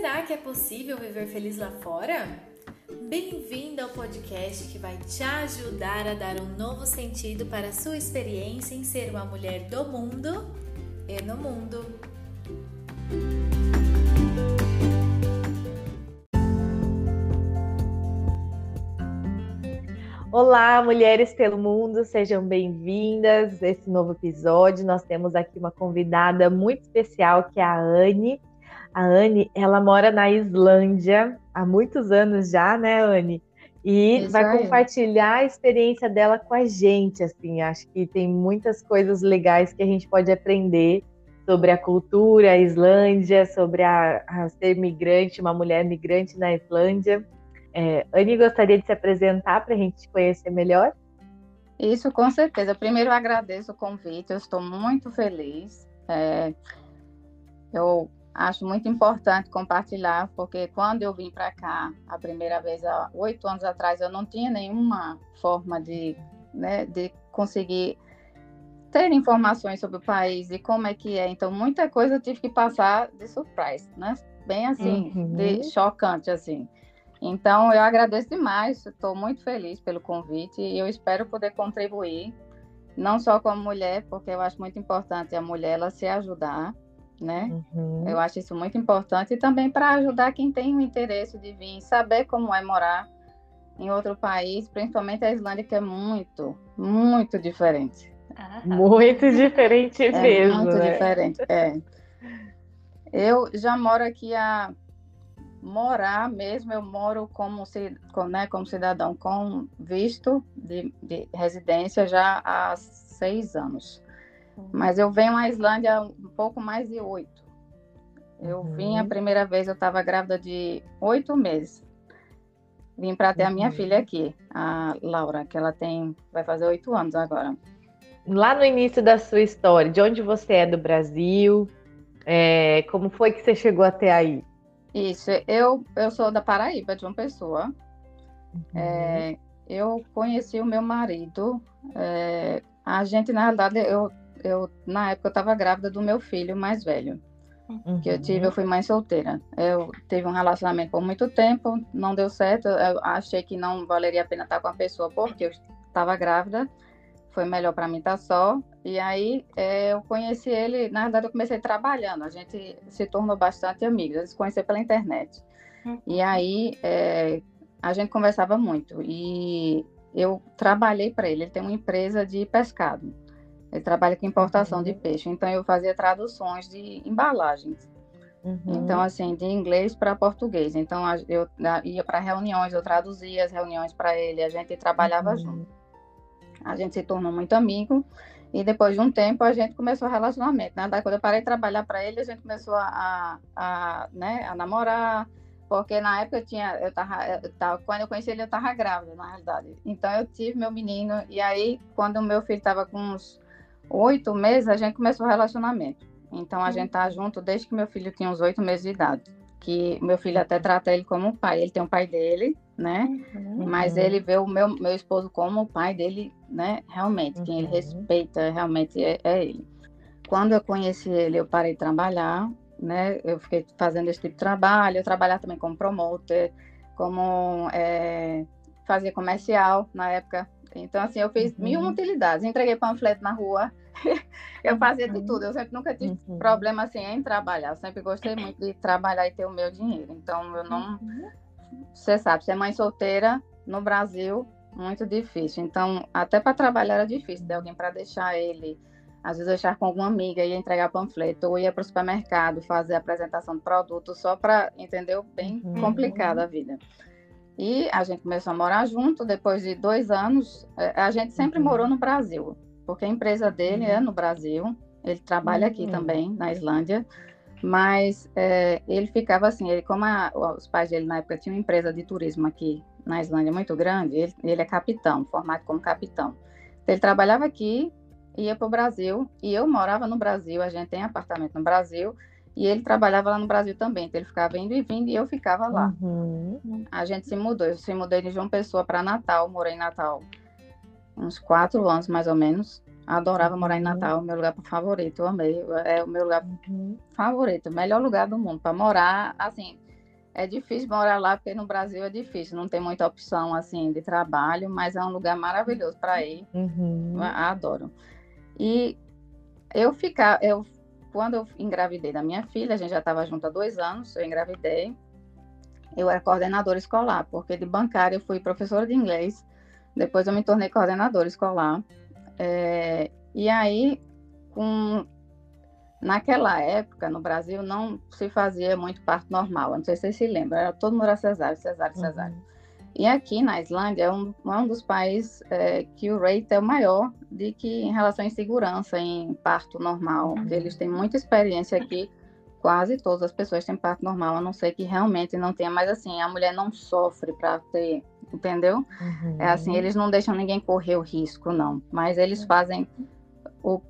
Será que é possível viver feliz lá fora? Bem-vindo ao podcast que vai te ajudar a dar um novo sentido para a sua experiência em ser uma mulher do mundo e no mundo. Olá, mulheres pelo mundo, sejam bem-vindas a esse novo episódio. Nós temos aqui uma convidada muito especial que é a Anne. A Anne, ela mora na Islândia há muitos anos já, né, Anne? E Isso vai aí. compartilhar a experiência dela com a gente, assim. Acho que tem muitas coisas legais que a gente pode aprender sobre a cultura a Islândia, sobre a, a ser migrante, uma mulher migrante na Islândia. É, Anne gostaria de se apresentar para a gente conhecer melhor? Isso, com certeza. Primeiro, eu agradeço o convite, eu estou muito feliz. É, eu acho muito importante compartilhar, porque quando eu vim para cá a primeira vez, há oito anos atrás, eu não tinha nenhuma forma de, né, de conseguir ter informações sobre o país e como é que é. Então, muita coisa eu tive que passar de surprise, né? Bem assim, uhum. de chocante, assim. Então, eu agradeço demais, estou muito feliz pelo convite e eu espero poder contribuir, não só como mulher, porque eu acho muito importante a mulher ela se ajudar, né? Uhum. Eu acho isso muito importante e também para ajudar quem tem o interesse de vir saber como é morar em outro país, principalmente a Islândia, que é muito, muito diferente. Ah, muito diferente é mesmo. Muito né? diferente, é. Eu já moro aqui há morar mesmo, eu moro como, né, como cidadão com visto de, de residência já há seis anos. Mas eu venho à Islândia um pouco mais de oito. Eu uhum. vim a primeira vez, eu estava grávida de oito meses. Vim para ter uhum. a minha uhum. filha aqui, a Laura, que ela tem, vai fazer oito anos agora. Lá no início da sua história, de onde você é do Brasil? É, como foi que você chegou até aí? Isso, eu, eu sou da Paraíba, de uma pessoa. Uhum. É, eu conheci o meu marido. É, a gente, na realidade, eu, eu na época eu estava grávida do meu filho mais velho. Uhum. Que eu tive, eu fui mãe solteira. Eu tive um relacionamento por muito tempo, não deu certo. Eu achei que não valeria a pena estar com a pessoa porque eu estava grávida. Foi melhor para mim estar só. E aí é, eu conheci ele, na verdade eu comecei trabalhando, a gente se tornou bastante amigos, a gente se conheceu pela internet. Uhum. E aí é, a gente conversava muito. E eu trabalhei para ele, ele tem uma empresa de pescado. Ele trabalha com importação uhum. de peixe, então eu fazia traduções de embalagens. Uhum. Então, assim, de inglês para português. Então, eu ia para reuniões, eu traduzia as reuniões para ele, a gente trabalhava uhum. junto. A gente se tornou muito amigo. E depois de um tempo a gente começou o relacionamento, né? Daí quando eu parei de trabalhar para ele, a gente começou a, a, a, né, a namorar, porque na época eu tinha, eu tava, eu tava, quando eu conheci ele eu estava grávida, na realidade. Então eu tive meu menino, e aí quando o meu filho estava com uns oito meses, a gente começou o relacionamento. Então a uhum. gente tá junto desde que meu filho tinha uns oito meses de idade. Que meu filho até trata ele como um pai. Ele tem um pai dele, né? Uhum. Mas ele vê o meu, meu esposo como o pai dele, né? Realmente, uhum. quem ele uhum. respeita realmente é, é, ele. Quando eu conheci ele, eu parei de trabalhar, né? Eu fiquei fazendo esse tipo de trabalho. Eu trabalhava também como promoter, como é, fazer comercial na época. Então, assim, eu fiz uhum. mil utilidades. Entreguei panfleto na rua. eu fazia de tudo. Eu sempre nunca tive uhum. problema assim em trabalhar. Eu sempre gostei muito de trabalhar e ter o meu dinheiro. Então, eu não uhum você sabe, ser mãe solteira no Brasil, muito difícil. Então, até para trabalhar era difícil, ter alguém para deixar ele. Às vezes, deixar com alguma amiga, ia entregar panfleto, ou ia para o supermercado fazer apresentação de produto, só para, entendeu? Bem uhum. complicada a vida. E a gente começou a morar junto, depois de dois anos, é, a gente sempre uhum. morou no Brasil, porque a empresa dele uhum. é no Brasil, ele trabalha aqui uhum. também, na Islândia. Mas é, ele ficava assim, ele, como a, os pais dele na época tinham uma empresa de turismo aqui na Islândia muito grande, ele, ele é capitão, formado como capitão. Então, ele trabalhava aqui, ia para o Brasil, e eu morava no Brasil, a gente tem apartamento no Brasil, e ele trabalhava lá no Brasil também, então ele ficava indo e vindo e eu ficava lá. Uhum. A gente se mudou, eu se mudei de João Pessoa para Natal, morei em Natal uns quatro anos mais ou menos. Adorava morar em uhum. Natal, meu lugar favorito, eu amei. É o meu lugar uhum. favorito, o melhor lugar do mundo para morar. Assim, é difícil morar lá, porque no Brasil é difícil, não tem muita opção assim de trabalho, mas é um lugar maravilhoso para ir. Uhum. Adoro. E eu ficar, eu quando eu engravidei da minha filha, a gente já estava junto há dois anos, eu engravidei, eu era coordenadora escolar, porque de bancária eu fui professora de inglês, depois eu me tornei coordenadora escolar. É, e aí, com, naquela época, no Brasil, não se fazia muito parto normal, não sei se vocês se lembram, era todo mundo era cesárea, cesárea, cesárea. Uhum. E aqui na Islândia é um, é um dos países é, que o rate é o maior de que em relação à insegurança em parto normal. Uhum. Eles têm muita experiência aqui, quase todas as pessoas têm parto normal, a não ser que realmente não tenha. Mas assim, a mulher não sofre para ter, entendeu? Uhum. É assim, eles não deixam ninguém correr o risco, não. Mas eles fazem o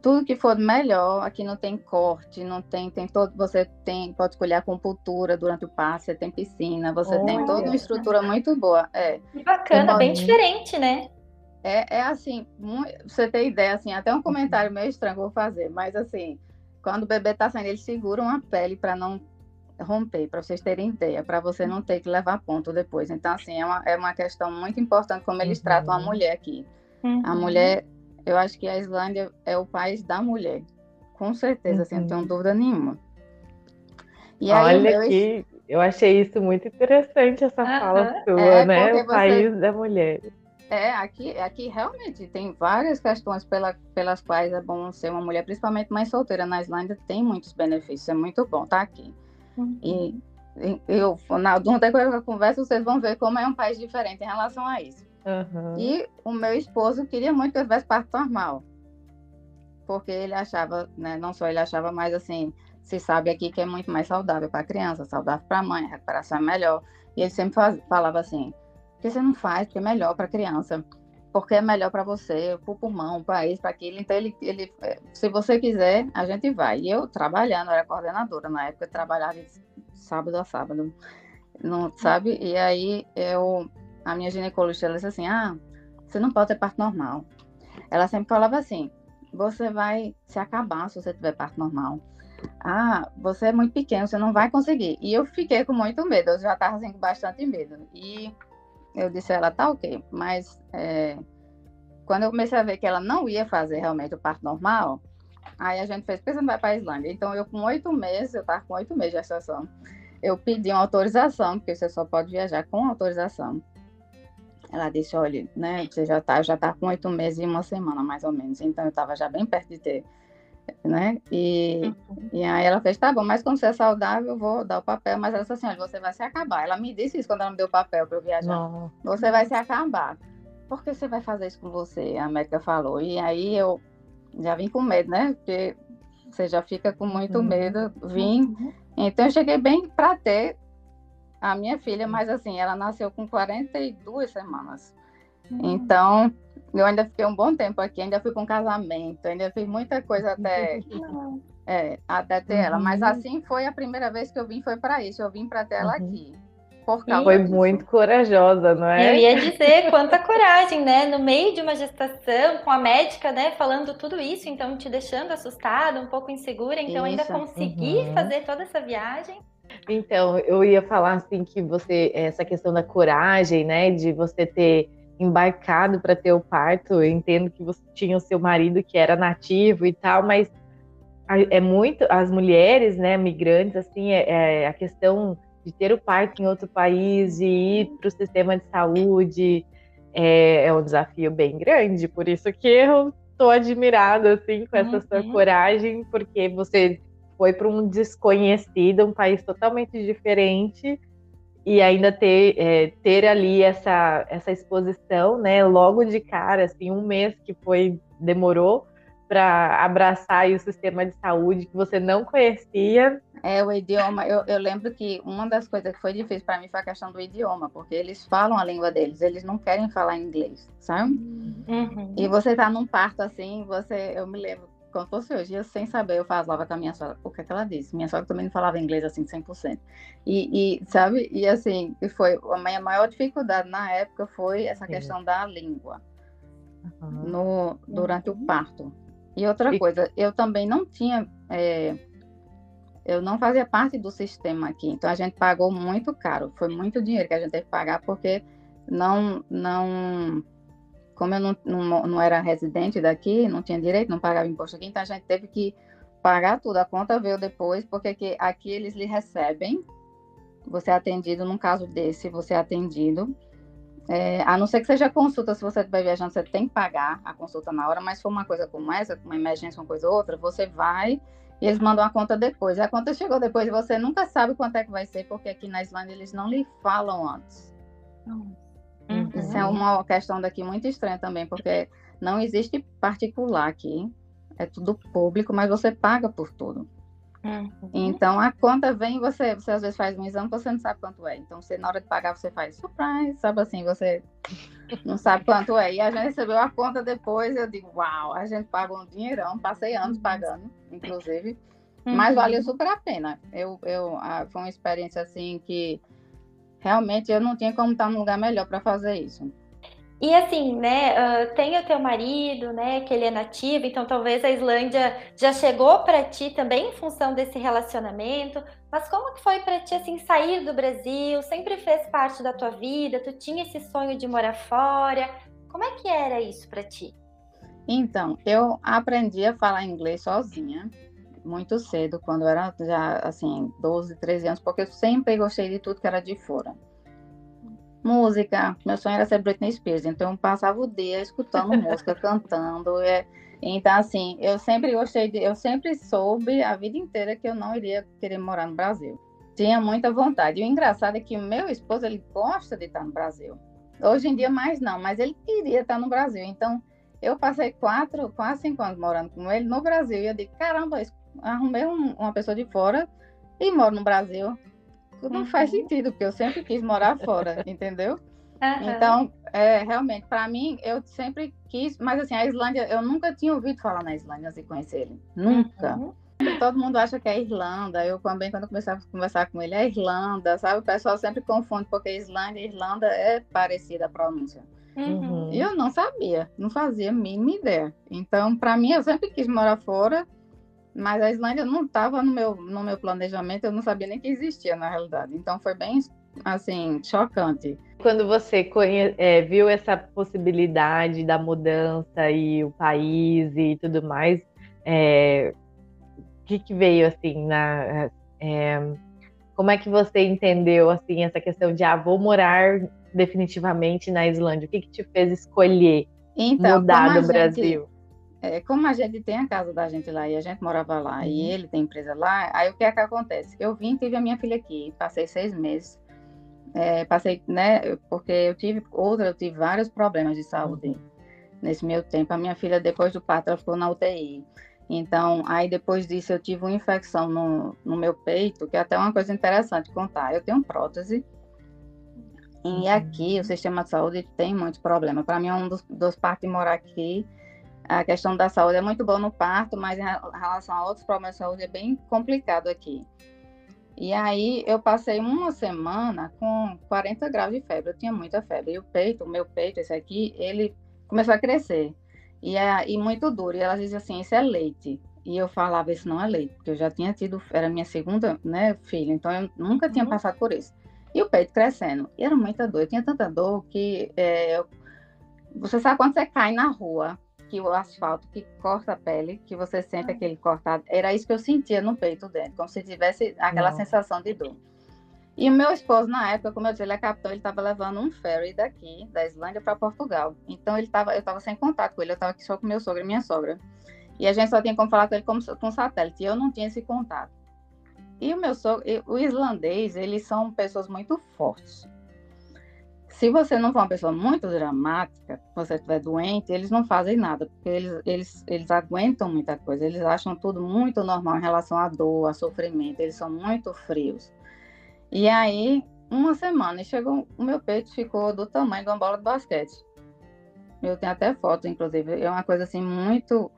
tudo que for melhor, aqui não tem corte, não tem, tem todo, você tem, pode escolher acupuntura durante o passe, você tem piscina, você Olha. tem toda uma estrutura muito boa. É. Que bacana, bem diferente, né? É, é assim, muito, você tem ideia, assim, até um comentário meio estranho que eu vou fazer, mas assim, quando o bebê tá saindo, eles seguram a pele para não romper, para vocês terem ideia, para você não ter que levar ponto depois. Então, assim, é uma, é uma questão muito importante como eles uhum. tratam a mulher aqui. Uhum. A mulher eu acho que a Islândia é o país da mulher. Com certeza, uhum. assim, não tenho uhum. dúvida nenhuma. E Olha meu... que eu achei isso muito interessante, essa uhum. fala sua, é, né? O você... país da mulher. É, aqui, aqui realmente tem várias questões pela, pelas quais é bom ser uma mulher, principalmente mãe solteira na Islândia, tem muitos benefícios, é muito bom estar tá aqui. Uhum. E eu, na, a conversa, vocês vão ver como é um país diferente em relação a isso. Uhum. E o meu esposo queria muito que eu tivesse parto normal. Porque ele achava, né, não só ele achava, mas assim, se sabe aqui que é muito mais saudável para a criança, saudável para a mãe, a recuperação é melhor. E ele sempre faz, falava assim: por que você não faz? Porque é melhor para a criança. Porque é melhor para você, para o pulmão, para isso, para aquilo. Então, ele, ele, é, se você quiser, a gente vai. E eu trabalhando, era coordenadora na época, eu trabalhava sábado a sábado, não sabe? E aí eu a minha ginecologista, ela disse assim, ah, você não pode ter parto normal. Ela sempre falava assim, você vai se acabar se você tiver parto normal. Ah, você é muito pequeno, você não vai conseguir. E eu fiquei com muito medo, eu já estava assim, com bastante medo. E eu disse a ela, tá ok, mas é, quando eu comecei a ver que ela não ia fazer realmente o parto normal, aí a gente fez, por não vai para a Islândia? Então eu com oito meses, eu estava com oito meses de gestação, eu pedi uma autorização, porque você só pode viajar com autorização. Ela disse, olha, né, você já tá, já tá com oito meses e uma semana, mais ou menos. Então, eu estava já bem perto de ter, né? E, uhum. e aí ela fez, tá bom, mas quando você é saudável, eu vou dar o papel. Mas ela disse assim, olha, você vai se acabar. Ela me disse isso quando ela me deu o papel para eu viajar. Não. Você vai se acabar. Por que você vai fazer isso com você? A médica falou. E aí eu já vim com medo, né? Porque você já fica com muito uhum. medo. Vim. Uhum. Então, eu cheguei bem para ter a minha filha, mas assim, ela nasceu com 42 semanas. Uhum. Então, eu ainda fiquei um bom tempo aqui, ainda fui com casamento, ainda fiz muita coisa até, é, até ter uhum. ela. Mas assim foi a primeira vez que eu vim, foi para isso. Eu vim para ter ela uhum. aqui. Por causa foi disso. muito corajosa, não é? Eu ia dizer quanta coragem, né? No meio de uma gestação, com a médica, né, falando tudo isso, então te deixando assustada, um pouco insegura, então isso. ainda consegui uhum. fazer toda essa viagem. Então, eu ia falar assim que você, essa questão da coragem, né, de você ter embarcado para ter o parto, eu entendo que você tinha o seu marido que era nativo e tal, mas é muito as mulheres, né, migrantes, assim, é, é a questão de ter o parto em outro país, de ir para o sistema de saúde, é, é, um desafio bem grande. Por isso que eu estou admirada assim com essa uhum. sua coragem, porque você foi para um desconhecido, um país totalmente diferente, e ainda ter, é, ter ali essa, essa exposição, né, logo de cara, assim, um mês que foi, demorou para abraçar o sistema de saúde que você não conhecia. É, o idioma, eu, eu lembro que uma das coisas que foi difícil para mim foi a questão do idioma, porque eles falam a língua deles, eles não querem falar inglês, sabe? Uhum. E você tá num parto assim, você, eu me lembro, quando fosse hoje, eu sem saber, eu falava com a minha sogra, o que, é que ela disse? Minha sogra também não falava inglês assim 100%. E, e sabe, e assim, foi a minha maior dificuldade na época foi essa questão da língua uhum. no, durante o parto. E outra e... coisa, eu também não tinha. É, eu não fazia parte do sistema aqui. Então a gente pagou muito caro. Foi muito dinheiro que a gente teve que pagar porque não, não, como eu não, não, não era residente daqui, não tinha direito, não pagava imposto aqui, então a gente teve que pagar tudo. A conta veio depois, porque aqui, aqui eles lhe recebem. Você é atendido, num caso desse, você é atendido. É, a não ser que seja consulta, se você estiver viajando, você tem que pagar a consulta na hora, mas se for uma coisa como essa, uma emergência, uma coisa ou outra, você vai e eles mandam a conta depois. A conta chegou depois e você nunca sabe quanto é que vai ser, porque aqui na Islândia eles não lhe falam antes. Uhum. Isso é uma questão daqui muito estranha também, porque não existe particular aqui. É tudo público, mas você paga por tudo. Uhum. Então a conta vem, você, você às vezes faz um exame, você não sabe quanto é. Então você na hora de pagar você faz surprise, sabe assim, você não sabe quanto é. E a gente recebeu a conta depois, eu digo, uau, a gente pagou um dinheirão, passei anos uhum. pagando, inclusive, uhum. mas valeu super a pena. Eu, eu, a, foi uma experiência assim que realmente eu não tinha como estar num lugar melhor para fazer isso. E assim, né, uh, tem o teu marido, né, que ele é nativo, então talvez a Islândia já chegou para ti também em função desse relacionamento, mas como que foi para ti, assim, sair do Brasil? Sempre fez parte da tua vida? Tu tinha esse sonho de morar fora? Como é que era isso para ti? Então, eu aprendi a falar inglês sozinha, muito cedo, quando era já, assim, 12, 13 anos, porque eu sempre gostei de tudo que era de fora música. Meu sonho era ser Britney Spears, então eu passava o dia escutando música, cantando. É, então, assim, eu sempre gostei de. Eu sempre soube a vida inteira que eu não iria querer morar no Brasil. Tinha muita vontade. E o engraçado é que o meu esposo, ele gosta de estar no Brasil. Hoje em dia, mais não, mas ele queria estar no Brasil. Então, eu passei quatro, quase cinco anos morando com ele no Brasil. E eu digo, caramba, arrumei um, uma pessoa de fora e moro no Brasil não faz uhum. sentido, porque eu sempre quis morar fora, entendeu? Uhum. Então, é, realmente, para mim, eu sempre quis, mas assim, a Islândia, eu nunca tinha ouvido falar na Islândia antes de conhecer ele. Nunca. Uhum. Todo mundo acha que é Irlanda. Eu também, quando comecei a conversar com ele, é Irlanda, sabe? O pessoal sempre confunde, porque Islândia e Irlanda é parecida a pronúncia. Uhum. E eu não sabia, não fazia a mínima ideia. Então, para mim, eu sempre quis morar fora mas a Islândia não estava no meu, no meu planejamento, eu não sabia nem que existia na realidade. Então foi bem, assim, chocante. Quando você conhe... é, viu essa possibilidade da mudança e o país e tudo mais, é... o que, que veio assim na. É... Como é que você entendeu assim essa questão de ah, vou morar definitivamente na Islândia? O que, que te fez escolher então, mudar do Brasil? É, como a gente tem a casa da gente lá e a gente morava lá e uhum. ele tem empresa lá, aí o que é que acontece? Eu vim, tive a minha filha aqui, passei seis meses, é, passei, né, porque eu tive outra, eu tive vários problemas de saúde uhum. nesse meu tempo. A minha filha, depois do parto, ela ficou na UTI. Então, aí depois disso eu tive uma infecção no, no meu peito, que é até uma coisa interessante contar. Eu tenho prótese, e uhum. aqui o sistema de saúde tem muitos problemas. Para mim, é um dos, dos partos de morar aqui a questão da saúde é muito boa no parto, mas em relação a outros problemas de saúde é bem complicado aqui. E aí eu passei uma semana com 40 graus de febre, eu tinha muita febre. E o peito, o meu peito, esse aqui, ele começou a crescer. E, é, e muito duro. E elas diziam assim, isso é leite. E eu falava, isso não é leite, porque eu já tinha tido, era minha segunda né, filha, então eu nunca tinha uhum. passado por isso. E o peito crescendo. E era muita dor, eu tinha tanta dor que é, eu... você sabe quando você cai na rua, que o asfalto que corta a pele, que você sente aquele cortado, era isso que eu sentia no peito dentro, como se tivesse aquela Não. sensação de dor. E o meu esposo, na época, como eu disse, ele é capitão, ele estava levando um ferry daqui, da Islândia, para Portugal. Então, ele tava, eu estava sem contato com ele, eu estava aqui só com meu sogro e minha sogra. E a gente só tinha como falar com ele como, com satélite, e eu não tinha esse contato. E o meu sogro, o islandês, eles são pessoas muito fortes se você não for uma pessoa muito dramática, você estiver doente, eles não fazem nada, porque eles, eles, eles aguentam muita coisa, eles acham tudo muito normal em relação à dor, a sofrimento, eles são muito frios. E aí, uma semana, chegou, o meu peito ficou do tamanho de uma bola de basquete. Eu tenho até foto, inclusive, é uma coisa assim muito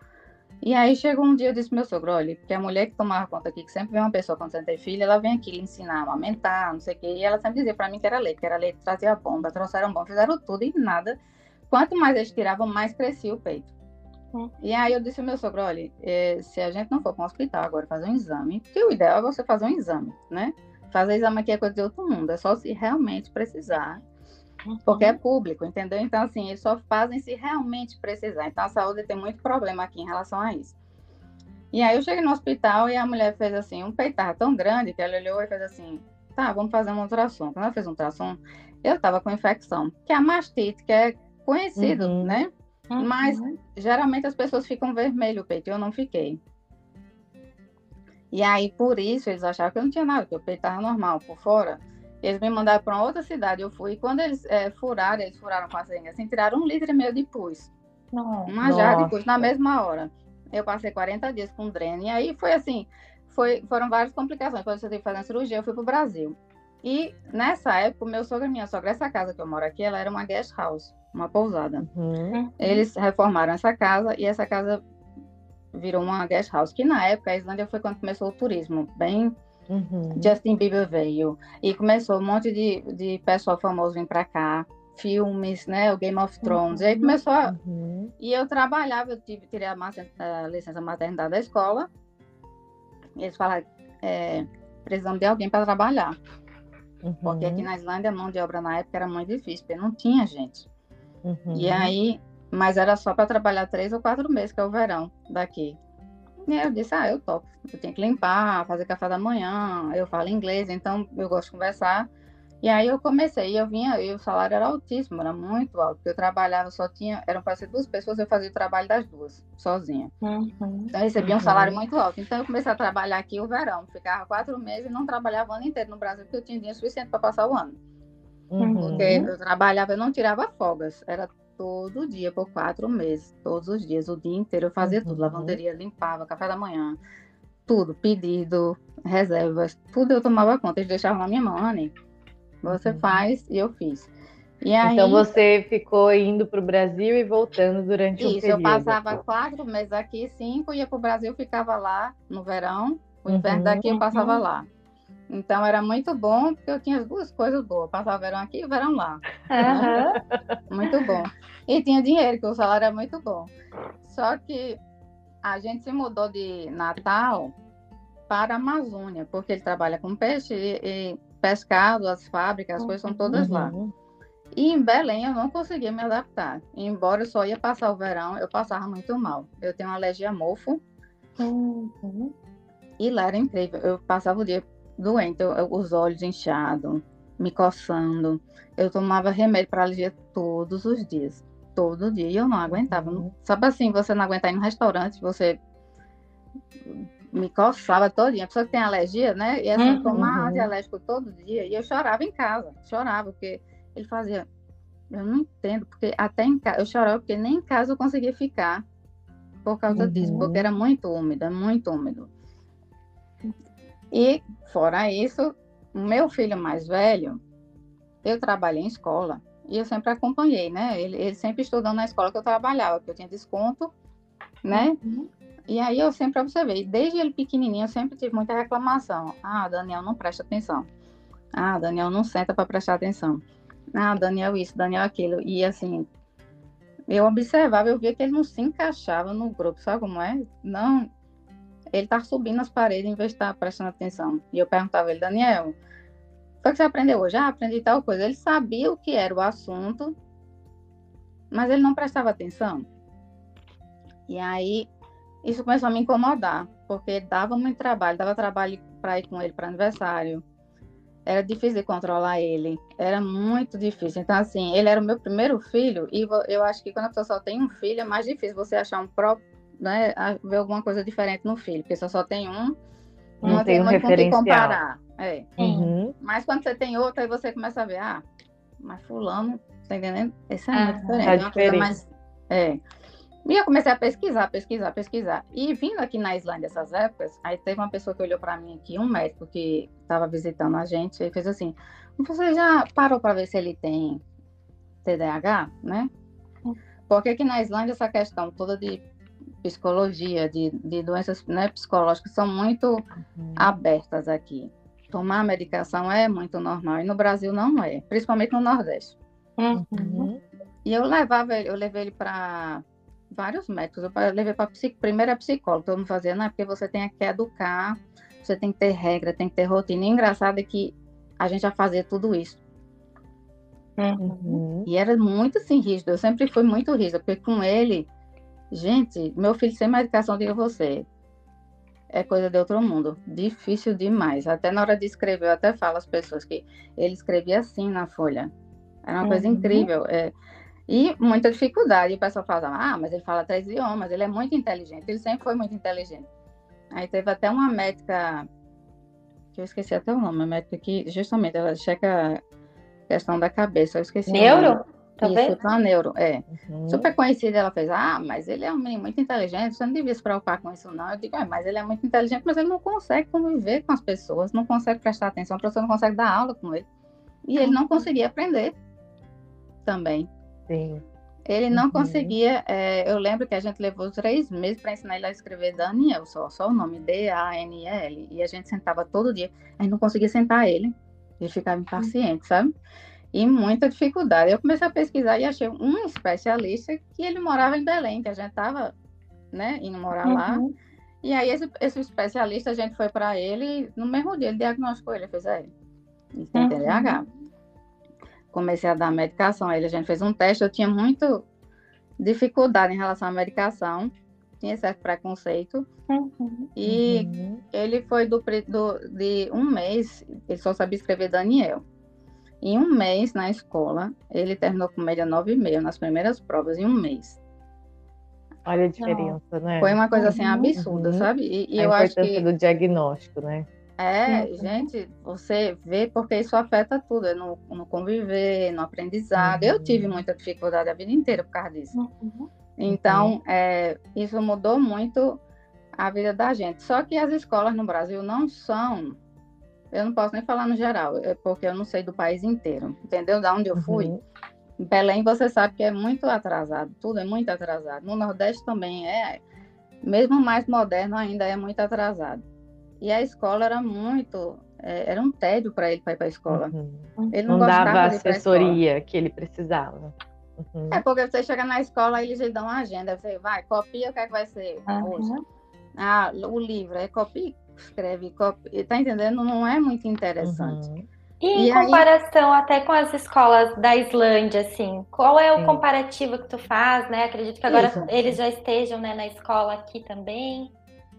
e aí chegou um dia, eu disse pro meu sogro, olha, porque a mulher que tomava conta aqui, que sempre vem uma pessoa quando você tem filho, ela vem aqui lhe ensinar a amamentar, não sei o quê, e ela sempre dizia para mim que era leite, que era leite, trazia bomba, trouxeram bomba, fizeram tudo e nada. Quanto mais eles tiravam, mais crescia o peito. Uhum. E aí eu disse ao meu sogro, olha, é, se a gente não for para um hospital agora fazer um exame, porque o ideal é você fazer um exame, né? Fazer exame aqui é coisa de outro mundo, é só se realmente precisar. Porque é público, entendeu? Então, assim, eles só fazem se realmente precisar. Então, a saúde tem muito problema aqui em relação a isso. E aí eu cheguei no hospital e a mulher fez assim, um peitar tão grande que ela olhou e fez assim, tá, vamos fazer um ultrassom. Quando ela fez um ultrassom, eu estava com infecção, que é a mastite, que é conhecido, uhum. né? Uhum. Mas geralmente as pessoas ficam vermelho o peito, eu não fiquei. E aí, por isso, eles acharam que eu não tinha nada, que o peito estava normal por fora. Eles me mandaram para outra cidade, eu fui. E quando eles é, furaram, eles furaram com a seringa assim, tiraram um litro e meio de pus. Uma jarra de pus na mesma hora. Eu passei 40 dias com dreno. E aí foi assim, foi, foram várias complicações. Quando eu tive que fazer a cirurgia, eu fui para o Brasil. E nessa época, meu sogro e minha sogra, essa casa que eu moro aqui, ela era uma guest house uma pousada. Uhum. Eles reformaram essa casa e essa casa virou uma guest house, que na época a Islândia foi quando começou o turismo, bem uhum. Justin Bieber veio e começou um monte de, de pessoal famoso vir para cá, filmes, né, o Game of Thrones, uhum. e aí começou a... Uhum. e eu trabalhava, eu tive, tirei a, a licença maternidade da escola, eles falaram, é, precisamos de alguém para trabalhar, porque aqui uhum. na Islândia a mão de obra na época era muito difícil, porque não tinha gente. Uhum. E aí, mas era só para trabalhar três ou quatro meses, que é o verão daqui. E aí eu disse, ah, eu topo. Eu tenho que limpar, fazer café da manhã, eu falo inglês, então eu gosto de conversar. E aí eu comecei, eu vinha, e o salário era altíssimo, era muito alto, porque eu trabalhava, só tinha, eram para ser duas pessoas, eu fazia o trabalho das duas, sozinha. Uhum. Então eu recebia um salário muito alto. Então eu comecei a trabalhar aqui o verão, ficava quatro meses e não trabalhava o ano inteiro no Brasil, porque eu tinha dinheiro suficiente para passar o ano. Uhum. Porque eu trabalhava, eu não tirava folgas. Era todo dia, por quatro meses, todos os dias, o dia inteiro eu fazia uhum. tudo. Lavanderia, limpava, café da manhã, tudo, pedido, reservas, tudo eu tomava conta. Eles deixavam na minha mão, Anne. Você uhum. faz e eu fiz. E aí, então você ficou indo para o Brasil e voltando durante isso, um período. Isso, eu passava quatro meses aqui, cinco, ia para o Brasil, ficava lá no verão. O inverno uhum, daqui eu passava lá. Então era muito bom, porque eu tinha as duas coisas boas. Passava o verão aqui e o verão lá. Uhum. Muito bom. E tinha dinheiro, que o salário era muito bom. Só que a gente se mudou de Natal para a Amazônia, porque ele trabalha com peixe e, e pescado, as fábricas, as coisas são todas uhum. lá. E em Belém eu não conseguia me adaptar. Embora eu só ia passar o verão, eu passava muito mal. Eu tenho uma alergia a mofo. Uhum. E lá era incrível. Eu passava o dia doente, eu, os olhos inchados, me coçando. Eu tomava remédio para alergia todos os dias. Todo dia. E eu não aguentava. Uhum. Sabe assim, você não aguentar ir no restaurante, você me coçava todinha. A pessoa que tem alergia, né? E assim, uhum. tomar antialérgico todo dia. E eu chorava em casa. Chorava, porque ele fazia. Eu não entendo, porque até em casa. Eu chorava porque nem em casa eu conseguia ficar por causa uhum. disso, porque era muito úmido, muito úmido. E, fora isso, o meu filho mais velho, eu trabalhei em escola e eu sempre acompanhei, né? Ele, ele sempre estudando na escola que eu trabalhava, que eu tinha desconto, né? Uhum. E aí eu sempre observei, desde ele pequenininho, eu sempre tive muita reclamação. Ah, Daniel não presta atenção. Ah, Daniel não senta para prestar atenção. Ah, Daniel isso, Daniel aquilo. E assim, eu observava, eu via que ele não se encaixava no grupo, sabe como é? Não, ele tá subindo as paredes em vez de estar tá prestando atenção. E eu perguntava a ele, Daniel, o que você aprendeu hoje? Ah, aprendi tal coisa. Ele sabia o que era o assunto, mas ele não prestava atenção. E aí, isso começou a me incomodar, porque dava muito trabalho, dava trabalho para ir com ele para aniversário. Era difícil de controlar ele, era muito difícil. Então, assim, ele era o meu primeiro filho, e eu acho que quando a pessoa só tem um filho, é mais difícil você achar um próprio né, ver alguma coisa diferente no filho, porque se só tem um, não, não tem um referencial. comparar. É. Uhum. Mas quando você tem outro, aí você começa a ver, ah, mas fulano, tá entendendo? Esse é muito ah, diferente. Tá é diferente. Mais... É. E eu comecei a pesquisar, pesquisar, pesquisar. E vindo aqui na Islândia essas épocas, aí teve uma pessoa que olhou para mim aqui, um médico que estava visitando a gente, e fez assim: Você já parou para ver se ele tem TDAH, né? Hum. Porque aqui na Islândia essa questão toda de psicologia, de, de doenças né, psicológicas são muito uhum. abertas aqui. Tomar medicação é muito normal e no Brasil não é, principalmente no Nordeste. Uhum. E eu levava eu levei ele para vários médicos. Eu levei para primeira psicóloga, todo mundo fazia, não, é porque você tem que educar, você tem que ter regra, tem que ter rotina. E engraçado é que a gente já fazia tudo isso. Uhum. E era muito assim rígido, eu sempre fui muito rígida, porque com ele, gente, meu filho sem medicação, diga você, é coisa de outro mundo, difícil demais. Até na hora de escrever, eu até falo às pessoas que ele escrevia assim na folha. Era uma uhum. coisa incrível. É, e muita dificuldade. O pessoal fala, ah, mas ele fala três idiomas, ele é muito inteligente. Ele sempre foi muito inteligente. Aí teve até uma médica, que eu esqueci até o nome, a médica que justamente ela checa a questão da cabeça. Eu esqueci. Neuro? Talvez? Isso, a neuro, é. Uhum. Super conhecida, ela fez, ah, mas ele é um menino muito inteligente, você não devia se preocupar com isso, não. Eu digo, é, mas ele é muito inteligente, mas ele não consegue conviver com as pessoas, não consegue prestar atenção, a professora não consegue dar aula com ele. E ele não conseguia aprender também. Sim. Ele não uhum. conseguia. É, eu lembro que a gente levou três meses para ensinar ele a escrever Daniel, só, só o nome, D-A-N-L. E a gente sentava todo dia. A gente não conseguia sentar ele. Ele ficava impaciente, sabe? E muita dificuldade. Eu comecei a pesquisar e achei um especialista que ele morava em Belém, que a gente estava né, indo morar uhum. lá. E aí, esse, esse especialista, a gente foi para ele, no mesmo dia, ele diagnosticou ele, fez a ele. Ele tem uhum. TDAH comecei a dar medicação a ele, a gente fez um teste, eu tinha muito dificuldade em relação à medicação, tinha certo preconceito, uhum. e uhum. ele foi do, do, de um mês, ele só sabia escrever Daniel. Em um mês na escola, ele terminou com média 9,5 nas primeiras provas, em um mês. Olha a diferença, né? Foi uma coisa assim uhum. absurda, uhum. sabe? E, e eu acho que do diagnóstico, né? É, uhum. gente, você vê porque isso afeta tudo, é no, no conviver, no aprendizado. Uhum. Eu tive uhum. muita dificuldade a vida inteira por causa disso. Uhum. Então, uhum. é, isso mudou muito a vida da gente. Só que as escolas no Brasil não são, eu não posso nem falar no geral, é porque eu não sei do país inteiro, entendeu? Da onde eu fui. Uhum. Belém, você sabe que é muito atrasado, tudo é muito atrasado. No Nordeste também é, mesmo mais moderno ainda é muito atrasado. E a escola era muito. É, era um tédio para ele para ir para a escola. Uhum. Ele não, não dava a assessoria que ele precisava. Uhum. É porque você chega na escola e eles lhe dão uma agenda. Você vai, copia o que é que vai ser hoje. Ah, o livro, é copia, escreve, copia. Tá entendendo? Não é muito interessante. Uhum. E em e comparação aí... até com as escolas da Islândia, assim, qual é o Sim. comparativo que tu faz, né? Acredito que agora Isso. eles já estejam né, na escola aqui também.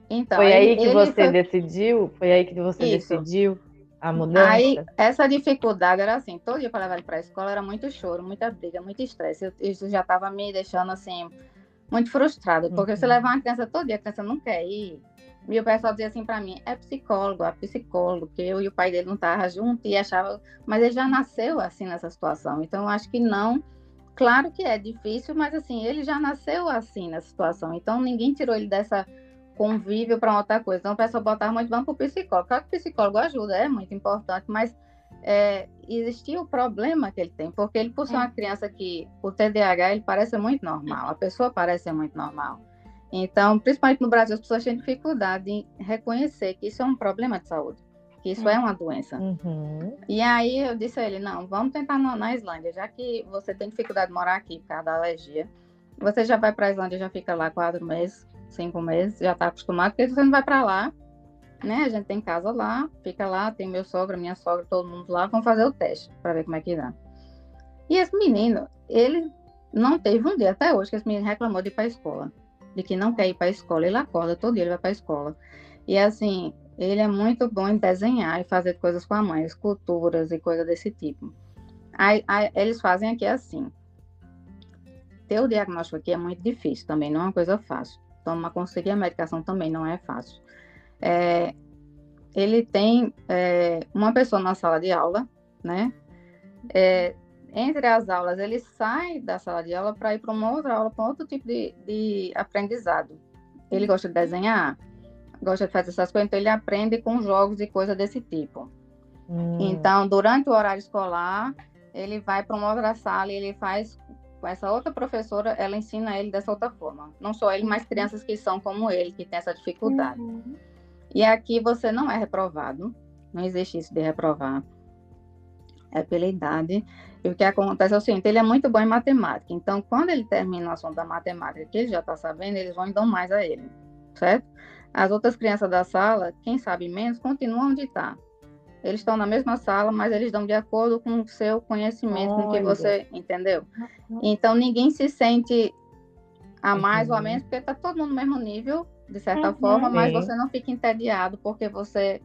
Então, foi aí que você foi... decidiu? Foi aí que você Isso. decidiu a mudança? Aí, essa dificuldade era assim, todo dia para levar ele para a escola era muito choro, muita briga, muito estresse. Isso já estava me deixando assim muito frustrada, porque uhum. você levar uma criança todo dia, a criança não quer ir. E o pessoal dizia assim para mim, é psicólogo, é psicólogo, que eu e o pai dele não estavam juntos e achava, mas ele já nasceu assim nessa situação. Então eu acho que não, claro que é difícil, mas assim, ele já nasceu assim nessa situação. Então ninguém tirou ele dessa convívio para outra coisa. Então, o pessoal botava muito vamos para o psicólogo. Claro que o psicólogo ajuda, é muito importante, mas é, existia o problema que ele tem, porque ele, por ser uma é. criança que o TDAH ele parece muito normal, a pessoa parece muito normal. Então, principalmente no Brasil, as pessoas têm dificuldade em reconhecer que isso é um problema de saúde, que isso é, é uma doença. Uhum. E aí eu disse a ele, não, vamos tentar na, na Islândia, já que você tem dificuldade de morar aqui por causa da alergia, você já vai para a Islândia, já fica lá quatro meses, cinco meses, já está acostumado, porque você não vai para lá, né? A gente tem casa lá, fica lá, tem meu sogro, minha sogra, todo mundo lá, vamos fazer o teste para ver como é que dá. E esse menino, ele não teve um dia até hoje que esse menino reclamou de ir para a escola, de que não quer ir para a escola. Ele acorda todo dia, ele vai para a escola. E assim, ele é muito bom em desenhar e fazer coisas com a mãe, esculturas e coisas desse tipo. Aí, aí, eles fazem aqui assim. Ter o diagnóstico aqui é muito difícil, também não é uma coisa fácil. Toma, conseguir a medicação também não é fácil. É, ele tem é, uma pessoa na sala de aula, né? É, entre as aulas, ele sai da sala de aula para ir para uma outra aula, para outro tipo de, de, aprendizado. Ele gosta de desenhar, gosta de fazer essas coisas, então ele aprende com jogos e coisas desse tipo. Hum. Então, durante o horário escolar, ele vai para uma outra sala e ele faz essa outra professora, ela ensina ele dessa outra forma. Não só ele, mas crianças que são como ele, que têm essa dificuldade. Uhum. E aqui você não é reprovado, não existe isso de reprovar. É pela idade. E o que acontece é o seguinte, ele é muito bom em matemática. Então, quando ele termina o assunto da matemática, que ele já está sabendo, eles vão e dão mais a ele, certo? As outras crianças da sala, quem sabe menos, continuam onde está. Eles estão na mesma sala, mas eles dão de acordo com o seu conhecimento, com o que você entendeu. Uhum. Então, ninguém se sente a mais uhum. ou a uhum. menos, porque está todo mundo no mesmo nível, de certa uhum. forma, mas você não fica entediado, porque você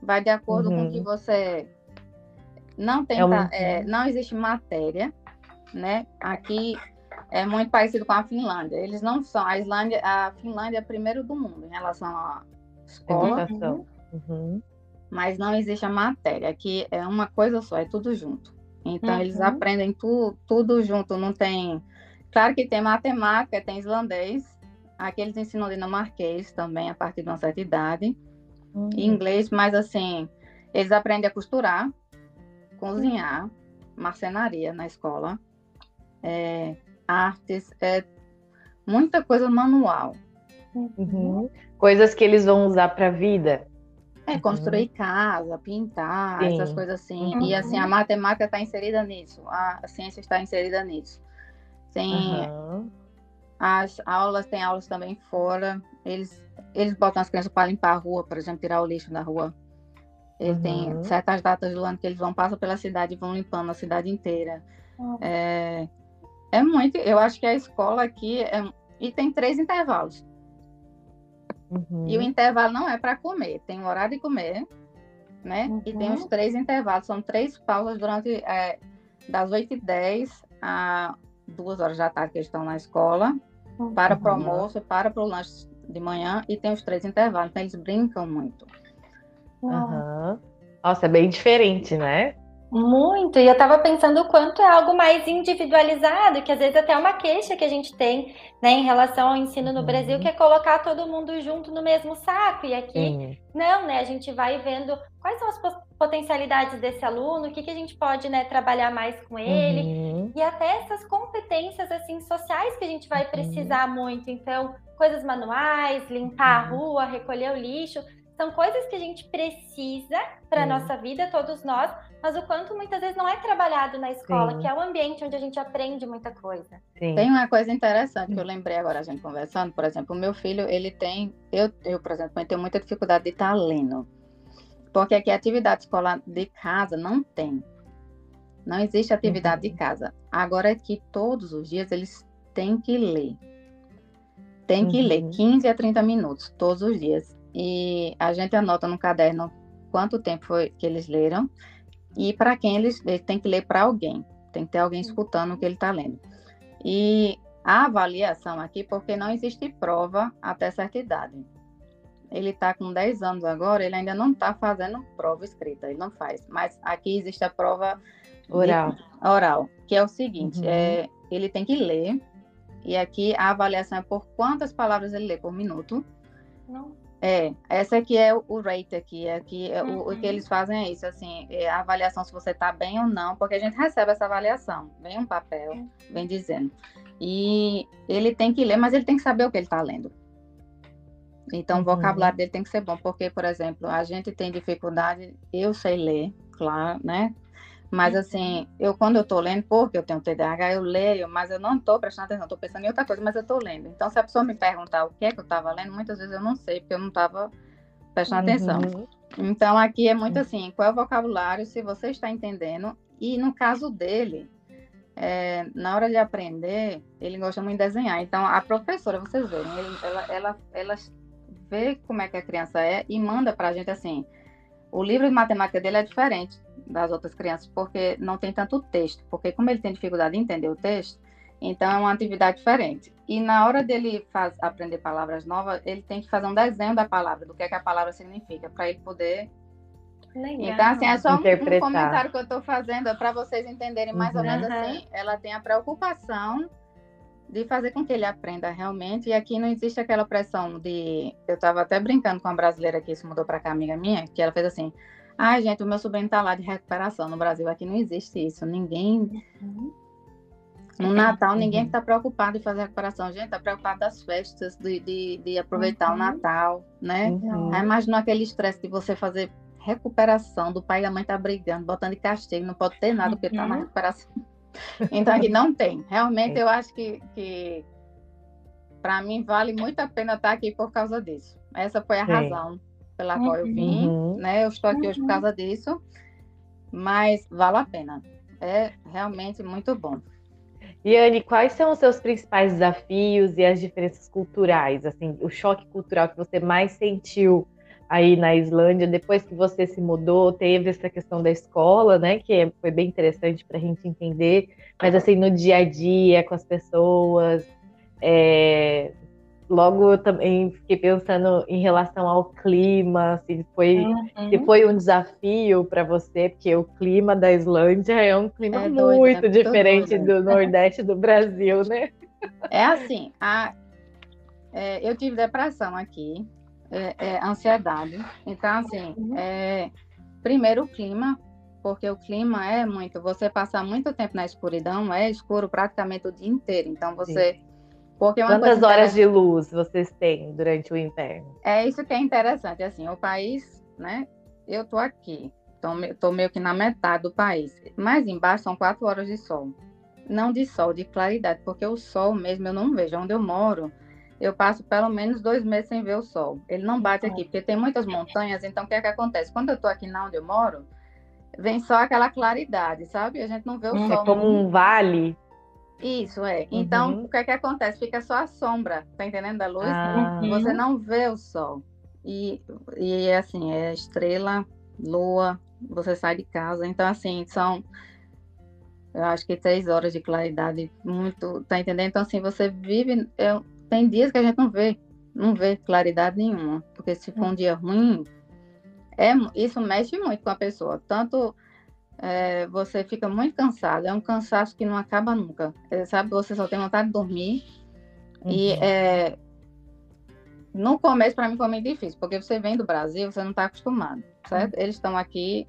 vai de acordo com o que uhum. você não tem, é, é, não existe matéria, né? Aqui é muito parecido com a Finlândia. Eles não são a Islândia, a Finlândia é primeiro do mundo em relação à escola, uhum. mas não existe a matéria. Aqui é uma coisa só, é tudo junto. Então uhum. eles aprendem tu, tudo junto. Não tem, claro que tem matemática, tem islandês. Aqui eles ensinam dinamarquês também a partir de uma certa idade, uhum. inglês, mas assim eles aprendem a costurar cozinhar, marcenaria na escola, é, artes, é, muita coisa manual. Uhum. Coisas que eles vão usar para a vida. É, uhum. construir casa, pintar, Sim. essas coisas assim. Uhum. E assim, a matemática está inserida nisso, a, ciência está inserida nisso. Tem uhum. as aulas, tem aulas também fora. Eles, eles botam as crianças para limpar a rua, por exemplo, tirar o lixo da rua. Ele uhum. tem certas datas do ano que eles vão passar pela cidade e vão limpando a cidade inteira. Uhum. É, é muito. Eu acho que a escola aqui é, e tem três intervalos. Uhum. E o intervalo não é para comer, tem o horário de comer, né? E tem os uhum. três intervalos, são três pausas durante é, das 8h10 a duas horas da tarde que eles estão na escola, para para o uhum. almoço, para para o lanche de manhã e tem os três intervalos, então eles brincam muito. Uhum. Nossa, é bem diferente, né? Muito, e eu estava pensando o quanto é algo mais individualizado, que às vezes até é uma queixa que a gente tem né, em relação ao ensino no uhum. Brasil, que é colocar todo mundo junto no mesmo saco. E aqui, não, né? A gente vai vendo quais são as potencialidades desse aluno, o que, que a gente pode né, trabalhar mais com ele, uhum. e até essas competências assim sociais que a gente vai uhum. precisar muito. Então, coisas manuais, limpar a uhum. rua, recolher o lixo são coisas que a gente precisa para a nossa vida, todos nós, mas o quanto muitas vezes não é trabalhado na escola, Sim. que é o ambiente onde a gente aprende muita coisa. Sim. Tem uma coisa interessante que eu lembrei agora a gente conversando, por exemplo, o meu filho, ele tem, eu, eu por exemplo, tenho muita dificuldade de estar lendo, porque aqui a atividade escolar de casa não tem. Não existe atividade uhum. de casa. Agora é que todos os dias eles têm que ler. Tem que uhum. ler 15 a 30 minutos todos os dias. E a gente anota no caderno quanto tempo foi que eles leram e para quem eles, eles têm que ler para alguém. Tem que ter alguém escutando o que ele está lendo. E a avaliação aqui, porque não existe prova até certa idade. Ele está com 10 anos agora, ele ainda não está fazendo prova escrita, ele não faz. Mas aqui existe a prova oral, de, oral que é o seguinte: uhum. é, ele tem que ler, e aqui a avaliação é por quantas palavras ele lê por minuto. Não. É, essa aqui é o rate aqui, aqui é uhum. o, o, que uhum. eles fazem é isso, assim, é a avaliação se você está bem ou não, porque a gente recebe essa avaliação, vem um papel, uhum. vem dizendo. E ele tem que ler, mas ele tem que saber o que ele está lendo. Então, uhum. o vocabulário dele tem que ser bom, porque, por exemplo, a gente tem dificuldade, eu sei ler, claro, né? Mas assim, eu quando eu estou lendo, porque eu tenho TDAH, eu leio, mas eu não estou prestando atenção, estou pensando em outra coisa, mas eu estou lendo. Então, se a pessoa me perguntar o que é que eu estava lendo, muitas vezes eu não sei, porque eu não estava prestando uhum. atenção. Então, aqui é muito assim, qual é o vocabulário, se você está entendendo. E no caso dele, é, na hora de aprender, ele gosta muito de desenhar. Então, a professora, vocês veem, ela, ela, ela vê como é que a criança é e manda para a gente assim, o livro de matemática dele é diferente das outras crianças, porque não tem tanto texto, porque como ele tem dificuldade de entender o texto, então é uma atividade diferente. E na hora dele faz, aprender palavras novas, ele tem que fazer um desenho da palavra, do que, é que a palavra significa, para ele poder. Legal. Então, assim, é só um, um comentário que eu estou fazendo para vocês entenderem mais uhum. ou menos assim. Ela tem a preocupação de fazer com que ele aprenda realmente. E aqui não existe aquela pressão de. Eu estava até brincando com uma brasileira que se mudou para cá, amiga minha, que ela fez assim: Ai, gente, o meu sobrinho está lá de recuperação. No Brasil aqui não existe isso. Ninguém. Uhum. No Natal, uhum. ninguém está preocupado em fazer recuperação. Gente, está preocupado das festas, de, de, de aproveitar uhum. o Natal, né? Uhum. Aí imagina aquele estresse de você fazer recuperação do pai e a mãe tá brigando, botando de castigo, não pode ter nada porque tá na uhum. recuperação. Então aqui não tem. Realmente eu acho que, que para mim vale muito a pena estar aqui por causa disso. Essa foi a Sim. razão pela qual eu vim, uhum. né? Eu estou aqui hoje por causa disso, mas vale a pena. É realmente muito bom. E Anne, quais são os seus principais desafios e as diferenças culturais, assim, o choque cultural que você mais sentiu aí na Islândia, depois que você se mudou, teve essa questão da escola, né, que foi bem interessante para a gente entender, mas assim, no dia a dia, com as pessoas, é, logo eu também fiquei pensando em relação ao clima, se foi, uhum. se foi um desafio para você, porque o clima da Islândia é um clima é doido, muito é diferente do Nordeste do Brasil, né? É assim, a, é, eu tive depressão aqui, é, é, ansiedade. Então, assim, uhum. primeiro o clima, porque o clima é muito. Você passar muito tempo na escuridão, é escuro praticamente o dia inteiro. Então, você. Sim. Porque Quantas horas de luz vocês têm durante o inverno? É isso que é interessante. Assim, o país, né? Eu tô aqui, tô, tô meio que na metade do país. Mais embaixo são quatro horas de sol. Não de sol, de claridade, porque o sol mesmo eu não vejo. Onde eu moro, eu passo pelo menos dois meses sem ver o sol. Ele não bate aqui, porque tem muitas montanhas, então o que é que acontece? Quando eu estou aqui na onde eu moro, vem só aquela claridade, sabe? A gente não vê o hum, sol. É como um vale. Isso, é. Então, uhum. o que é que acontece? Fica só a sombra, tá entendendo da luz? Ah. Você não vê o sol. E, e assim, é estrela, lua, você sai de casa. Então, assim, são eu acho que três horas de claridade, muito, tá entendendo? Então, assim, você vive, eu, tem dias que a gente não vê, não vê claridade nenhuma, porque se for um dia ruim, é, isso mexe muito com a pessoa. Tanto é, você fica muito cansado, é um cansaço que não acaba nunca. É, sabe, você só tem vontade de dormir. Uhum. E é, no começo, para mim, foi muito difícil, porque você vem do Brasil, você não está acostumado, certo? Uhum. Eles estão aqui,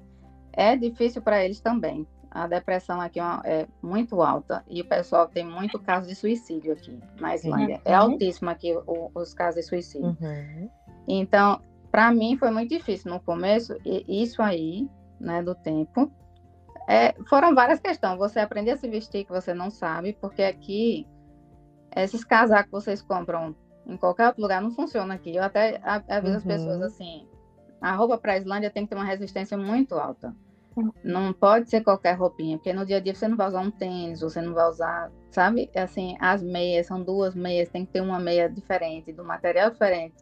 é difícil para eles também a depressão aqui é, é muito alta e o pessoal tem muito caso de suicídio aqui na Islândia. Uhum. É altíssimo aqui o, os casos de suicídio. Uhum. Então, para mim foi muito difícil no começo, isso aí, né, do tempo. É, foram várias questões. Você aprender a se vestir que você não sabe, porque aqui, esses casacos que vocês compram em qualquer outro lugar não funcionam aqui. Eu até aviso uhum. as pessoas assim: a roupa para a Islândia tem que ter uma resistência muito alta. Não pode ser qualquer roupinha, porque no dia a dia você não vai usar um tênis, você não vai usar, sabe? Assim, as meias, são duas meias, tem que ter uma meia diferente, do material diferente.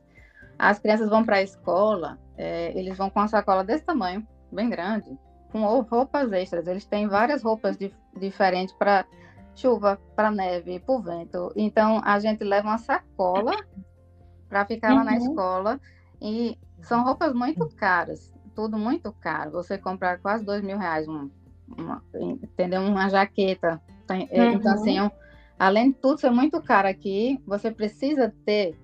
As crianças vão para a escola, é, eles vão com uma sacola desse tamanho, bem grande, com roupas extras. Eles têm várias roupas di diferentes para chuva, para neve, para o vento. Então, a gente leva uma sacola para ficar uhum. lá na uhum. escola e são roupas muito caras tudo muito caro. Você comprar quase dois mil reais, um, uma, entendeu? Uma jaqueta. É, uhum. Então, assim, um, além de tudo ser muito caro aqui, você precisa ter.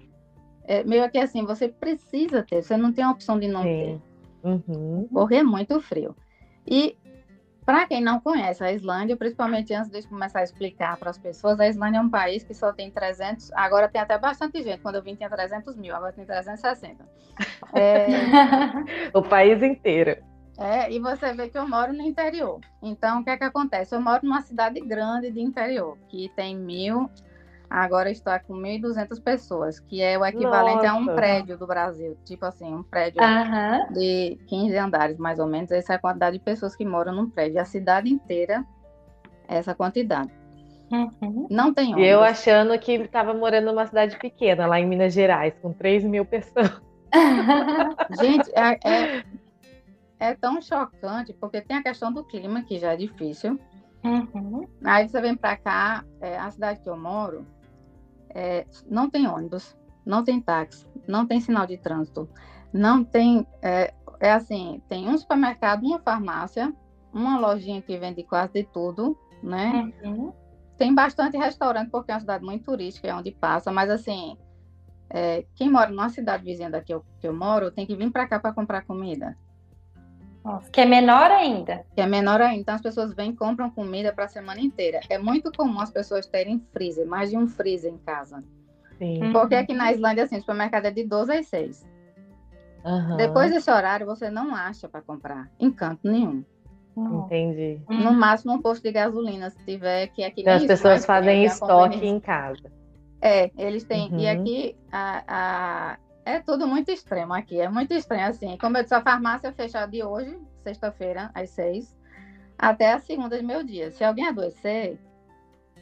É, meio que assim, você precisa ter, você não tem a opção de não Sim. ter. Uhum. Porque é muito frio. E para quem não conhece a Islândia, principalmente antes de começar a explicar para as pessoas, a Islândia é um país que só tem 300, agora tem até bastante gente, quando eu vim tinha 300 mil, agora tem 360. É... o país inteiro. É, e você vê que eu moro no interior. Então, o que é que acontece? Eu moro numa cidade grande de interior, que tem mil Agora está com 1.200 pessoas, que é o equivalente Nossa. a um prédio do Brasil. Tipo assim, um prédio uhum. de 15 andares, mais ou menos. Essa é a quantidade de pessoas que moram num prédio. A cidade inteira é essa quantidade. Uhum. Não tem ônibus. E eu achando que estava morando numa cidade pequena, lá em Minas Gerais, com 3 mil pessoas. Gente, é, é, é tão chocante, porque tem a questão do clima, que já é difícil. Uhum. Aí você vem para cá, é, a cidade que eu moro, é, não tem ônibus, não tem táxi, não tem sinal de trânsito, não tem. É, é, assim: tem um supermercado, uma farmácia, uma lojinha que vende quase de tudo, né? Uhum. Tem bastante restaurante, porque é uma cidade muito turística, é onde passa, mas assim. É, quem mora numa cidade vizinha da que eu, que eu moro tem que vir para cá para comprar comida. Nossa, que é menor ainda. Que é menor ainda. Então as pessoas vêm e compram comida para a semana inteira. É muito comum as pessoas terem freezer, mais de um freezer em casa. Sim. Porque aqui na Islândia, assim, o supermercado é de 12 às 6. Uhum. Depois desse horário, você não acha para comprar em canto nenhum. Entendi. No máximo, um posto de gasolina, se tiver, que aqui então, as pessoas fazem estoque em casa. É, eles têm. Uhum. E aqui a, a, é tudo muito extremo aqui, é muito estranho assim. Como eu disse, a farmácia é fechada de hoje, sexta-feira, às seis, até a segunda de meu dia. Se alguém adoecer,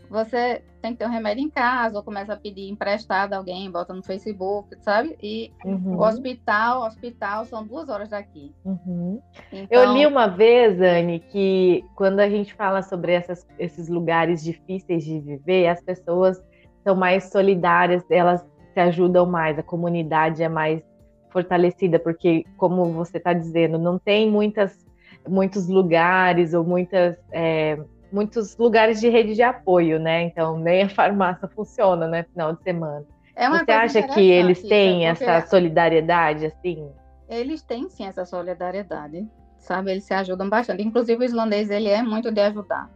você tem que ter um remédio em casa, ou começa a pedir emprestado a alguém, bota no Facebook, sabe? E uhum. o hospital, hospital são duas horas daqui. Uhum. Então... Eu li uma vez, Anne, que quando a gente fala sobre essas, esses lugares difíceis de viver, as pessoas são mais solidárias, elas se ajudam mais, a comunidade é mais fortalecida, porque, como você está dizendo, não tem muitas, muitos lugares ou muitas. É, muitos lugares de rede de apoio, né? Então, nem a farmácia funciona, né? Final de semana. É Você acha que eles têm essa solidariedade, assim? Eles têm sim essa solidariedade, sabe? Eles se ajudam bastante. Inclusive, o islandês, ele é muito de ajudar.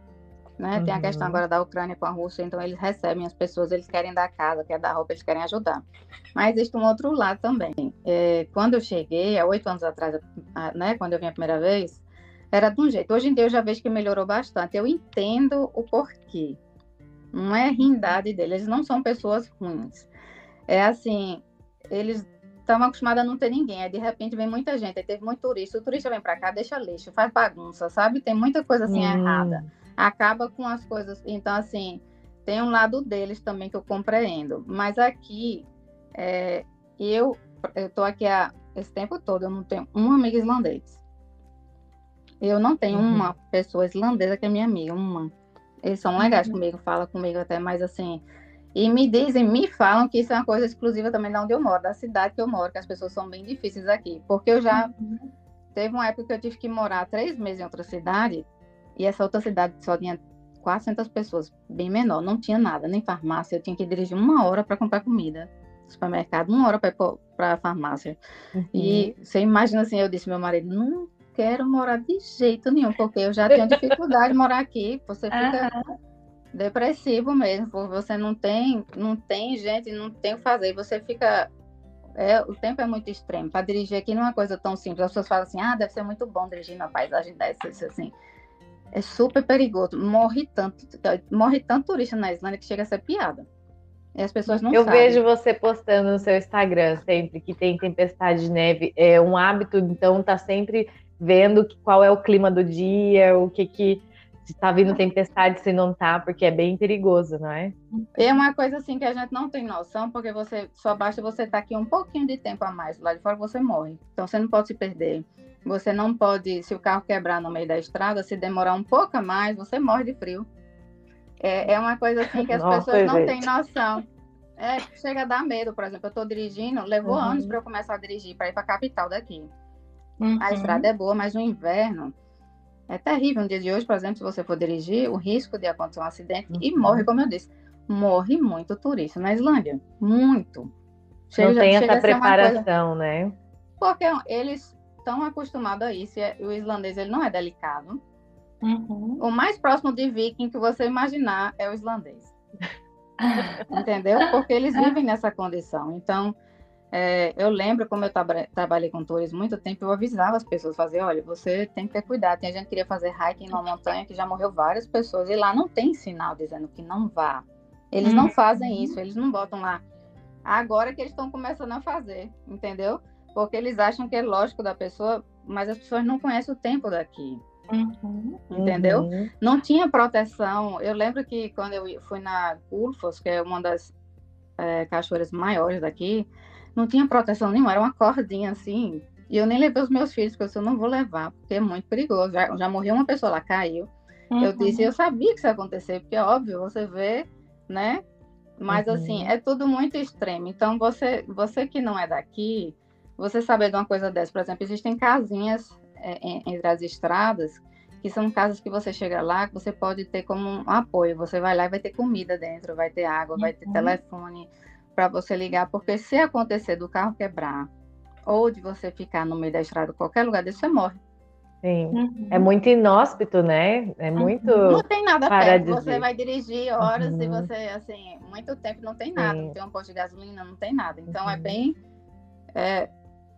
Né? Uhum. Tem a questão uhum. agora da Ucrânia com a Rússia, então eles recebem as pessoas, eles querem dar casa, querem dar roupa, eles querem ajudar. Mas existe um outro lado também. É, quando eu cheguei, há oito anos atrás, né, quando eu vim a primeira vez, era de um jeito. Hoje em dia eu já vejo que melhorou bastante. Eu entendo o porquê. Não é rindade deles, eles não são pessoas ruins. É assim, eles estavam acostumados a não ter ninguém. Aí de repente vem muita gente, aí teve muito turista. O turista vem para cá, deixa lixo, faz bagunça, sabe? Tem muita coisa assim hum. errada. Acaba com as coisas. Então, assim, tem um lado deles também que eu compreendo. Mas aqui, é, eu estou aqui há esse tempo todo, eu não tenho um amigo islandês. Eu não tenho uhum. uma pessoa islandesa que é minha amiga, uma. Eles são legais uhum. comigo, falam comigo até, mas assim. E me dizem, me falam que isso é uma coisa exclusiva também de onde eu moro, da cidade que eu moro, que as pessoas são bem difíceis aqui. Porque eu já. Uhum. Teve uma época que eu tive que morar três meses em outra cidade, e essa outra cidade só tinha 400 pessoas, bem menor, não tinha nada, nem farmácia. Eu tinha que dirigir uma hora para comprar comida supermercado, uma hora para a farmácia. Uhum. E você imagina assim, eu disse meu marido, não quero morar de jeito nenhum, porque eu já tenho dificuldade de morar aqui. Você fica uhum. depressivo mesmo, porque você não tem, não tem gente, não tem o que fazer. Você fica. É, o tempo é muito extremo. Para dirigir aqui não é uma coisa tão simples. As pessoas falam assim, ah, deve ser muito bom dirigir na paisagem dessa, assim. É super perigoso. Morre tanto, morre tanto turista na Islândia que chega a ser piada. E as pessoas não Eu sabem. vejo você postando no seu Instagram sempre que tem tempestade de neve. É um hábito, então, tá sempre vendo qual é o clima do dia, o que que se está vindo tempestade, se não está, porque é bem perigoso, não é? É uma coisa assim que a gente não tem noção, porque você só basta você estar tá aqui um pouquinho de tempo a mais, lá de fora você morre. Então você não pode se perder. Você não pode, se o carro quebrar no meio da estrada, se demorar um pouco a mais, você morre de frio. É, é uma coisa assim que as Nossa, pessoas não gente. têm noção. É, chega a dar medo, por exemplo, eu estou dirigindo, levou uhum. anos para eu começar a dirigir para ir para a capital daqui. Uhum. A estrada é boa, mas no inverno é terrível. No dia de hoje, por exemplo, se você for dirigir, o risco de acontecer um acidente uhum. e morre, como eu disse, morre muito turista na Islândia. Muito. Chega, Não tem essa preparação, coisa... né? Porque eles estão acostumados a isso. o islandês ele não é delicado. Uhum. O mais próximo de viking que você imaginar é o islandês. Entendeu? Porque eles vivem nessa condição. Então, é, eu lembro como eu tra trabalhei com turismo muito tempo, eu avisava as pessoas, fazer, olha, você tem que ter cuidado. Tem gente que queria fazer hiking numa montanha que já morreu várias pessoas e lá não tem sinal dizendo que não vá. Eles não fazem uhum. isso, eles não botam lá. Agora que eles estão começando a fazer, entendeu? Porque eles acham que é lógico da pessoa, mas as pessoas não conhecem o tempo daqui. Uhum. Entendeu? Uhum. Não tinha proteção. Eu lembro que quando eu fui na Gulfos, que é uma das é, cachoeiras maiores daqui, não tinha proteção nenhuma, era uma cordinha assim. E eu nem levei os meus filhos, porque eu não vou levar, porque é muito perigoso. Já, já morreu uma pessoa lá, caiu. Uhum. Eu disse, eu sabia que isso ia acontecer, porque é óbvio, você vê, né? Mas uhum. assim, é tudo muito extremo. Então, você, você que não é daqui, você saber de uma coisa dessa, por exemplo, existem casinhas é, entre as estradas, que são casas que você chega lá, que você pode ter como um apoio. Você vai lá e vai ter comida dentro, vai ter água, uhum. vai ter uhum. telefone, para você ligar, porque se acontecer do carro quebrar ou de você ficar no meio da estrada, qualquer lugar desse, você morre. Sim. Uhum. É muito inóspito, né? É uhum. muito. Não tem nada perto. Você vai dirigir horas uhum. e você, assim, muito tempo não tem nada. Sim. Não tem um posto de gasolina, não tem nada. Então é uhum. bem. É,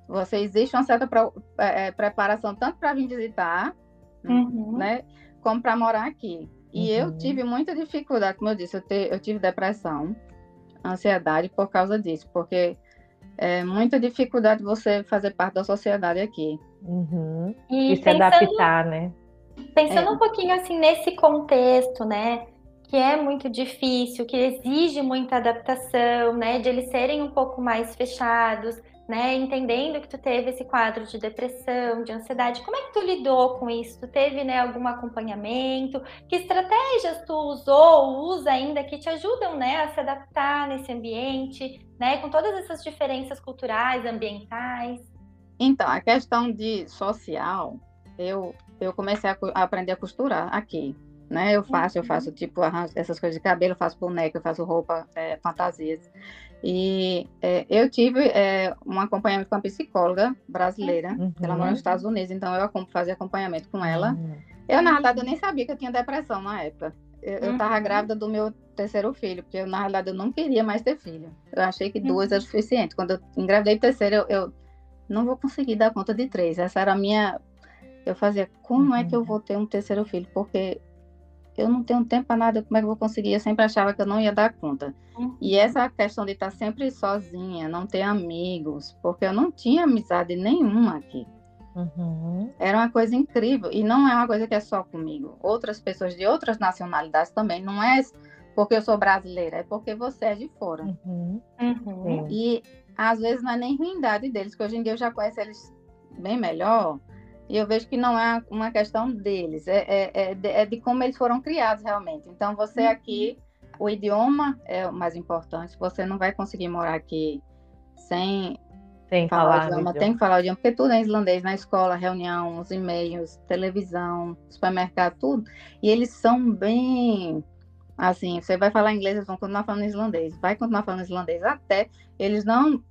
Você existe uma certa é, preparação tanto para vir visitar, uhum. né, como para morar aqui. E uhum. eu tive muita dificuldade, como eu disse, eu, te, eu tive depressão, ansiedade por causa disso, porque é muita dificuldade você fazer parte da sociedade aqui. Uhum. E, e se pensando, adaptar, né? Pensando é. um pouquinho assim nesse contexto, né? Que é muito difícil, que exige muita adaptação, né? De eles serem um pouco mais fechados, né? Entendendo que tu teve esse quadro de depressão, de ansiedade, como é que tu lidou com isso? Tu teve, né, algum acompanhamento? Que estratégias tu usou ou usa ainda que te ajudam, né, a se adaptar nesse ambiente, né, com todas essas diferenças culturais, ambientais? Então, a questão de social, eu eu comecei a, a aprender a costurar aqui, né? Eu faço, eu faço tipo essas coisas de cabelo, eu faço boneca, eu faço roupa, é, fantasias. E é, eu tive é, um acompanhamento com uma psicóloga brasileira, uhum. ela mora nos Estados Unidos, então eu fazia acompanhamento com ela. Uhum. Eu, na realidade, eu nem sabia que eu tinha depressão na época. Eu estava uhum. grávida do meu terceiro filho, porque eu, na realidade eu não queria mais ter filho. Eu achei que duas era suficiente. Quando eu engravidei o terceiro, eu, eu, não vou conseguir dar conta de três. Essa era a minha. Eu fazia, como é que eu uhum. vou ter um terceiro filho? Porque eu não tenho tempo para nada, como é que eu vou conseguir? Eu sempre achava que eu não ia dar conta. Uhum. E essa questão de estar sempre sozinha, não ter amigos, porque eu não tinha amizade nenhuma aqui. Uhum. Era uma coisa incrível. E não é uma coisa que é só comigo. Outras pessoas de outras nacionalidades também. Não é porque eu sou brasileira, é porque você é de fora. Uhum. Uhum. E às vezes não é nem ruindade deles, que hoje em dia eu já conheço eles bem melhor. E eu vejo que não é uma questão deles, é, é, é, de, é de, como eles foram criados realmente. Então, você uhum. aqui, o idioma é o mais importante. Você não vai conseguir morar aqui sem, sem falar, falar o idioma. Tem que falar o idioma, porque tudo é islandês na escola, reunião, os e-mails, televisão, supermercado, tudo. E eles são bem. Assim, você vai falar inglês, eles vão continuar falando islandês. Vai continuar falando islandês até eles não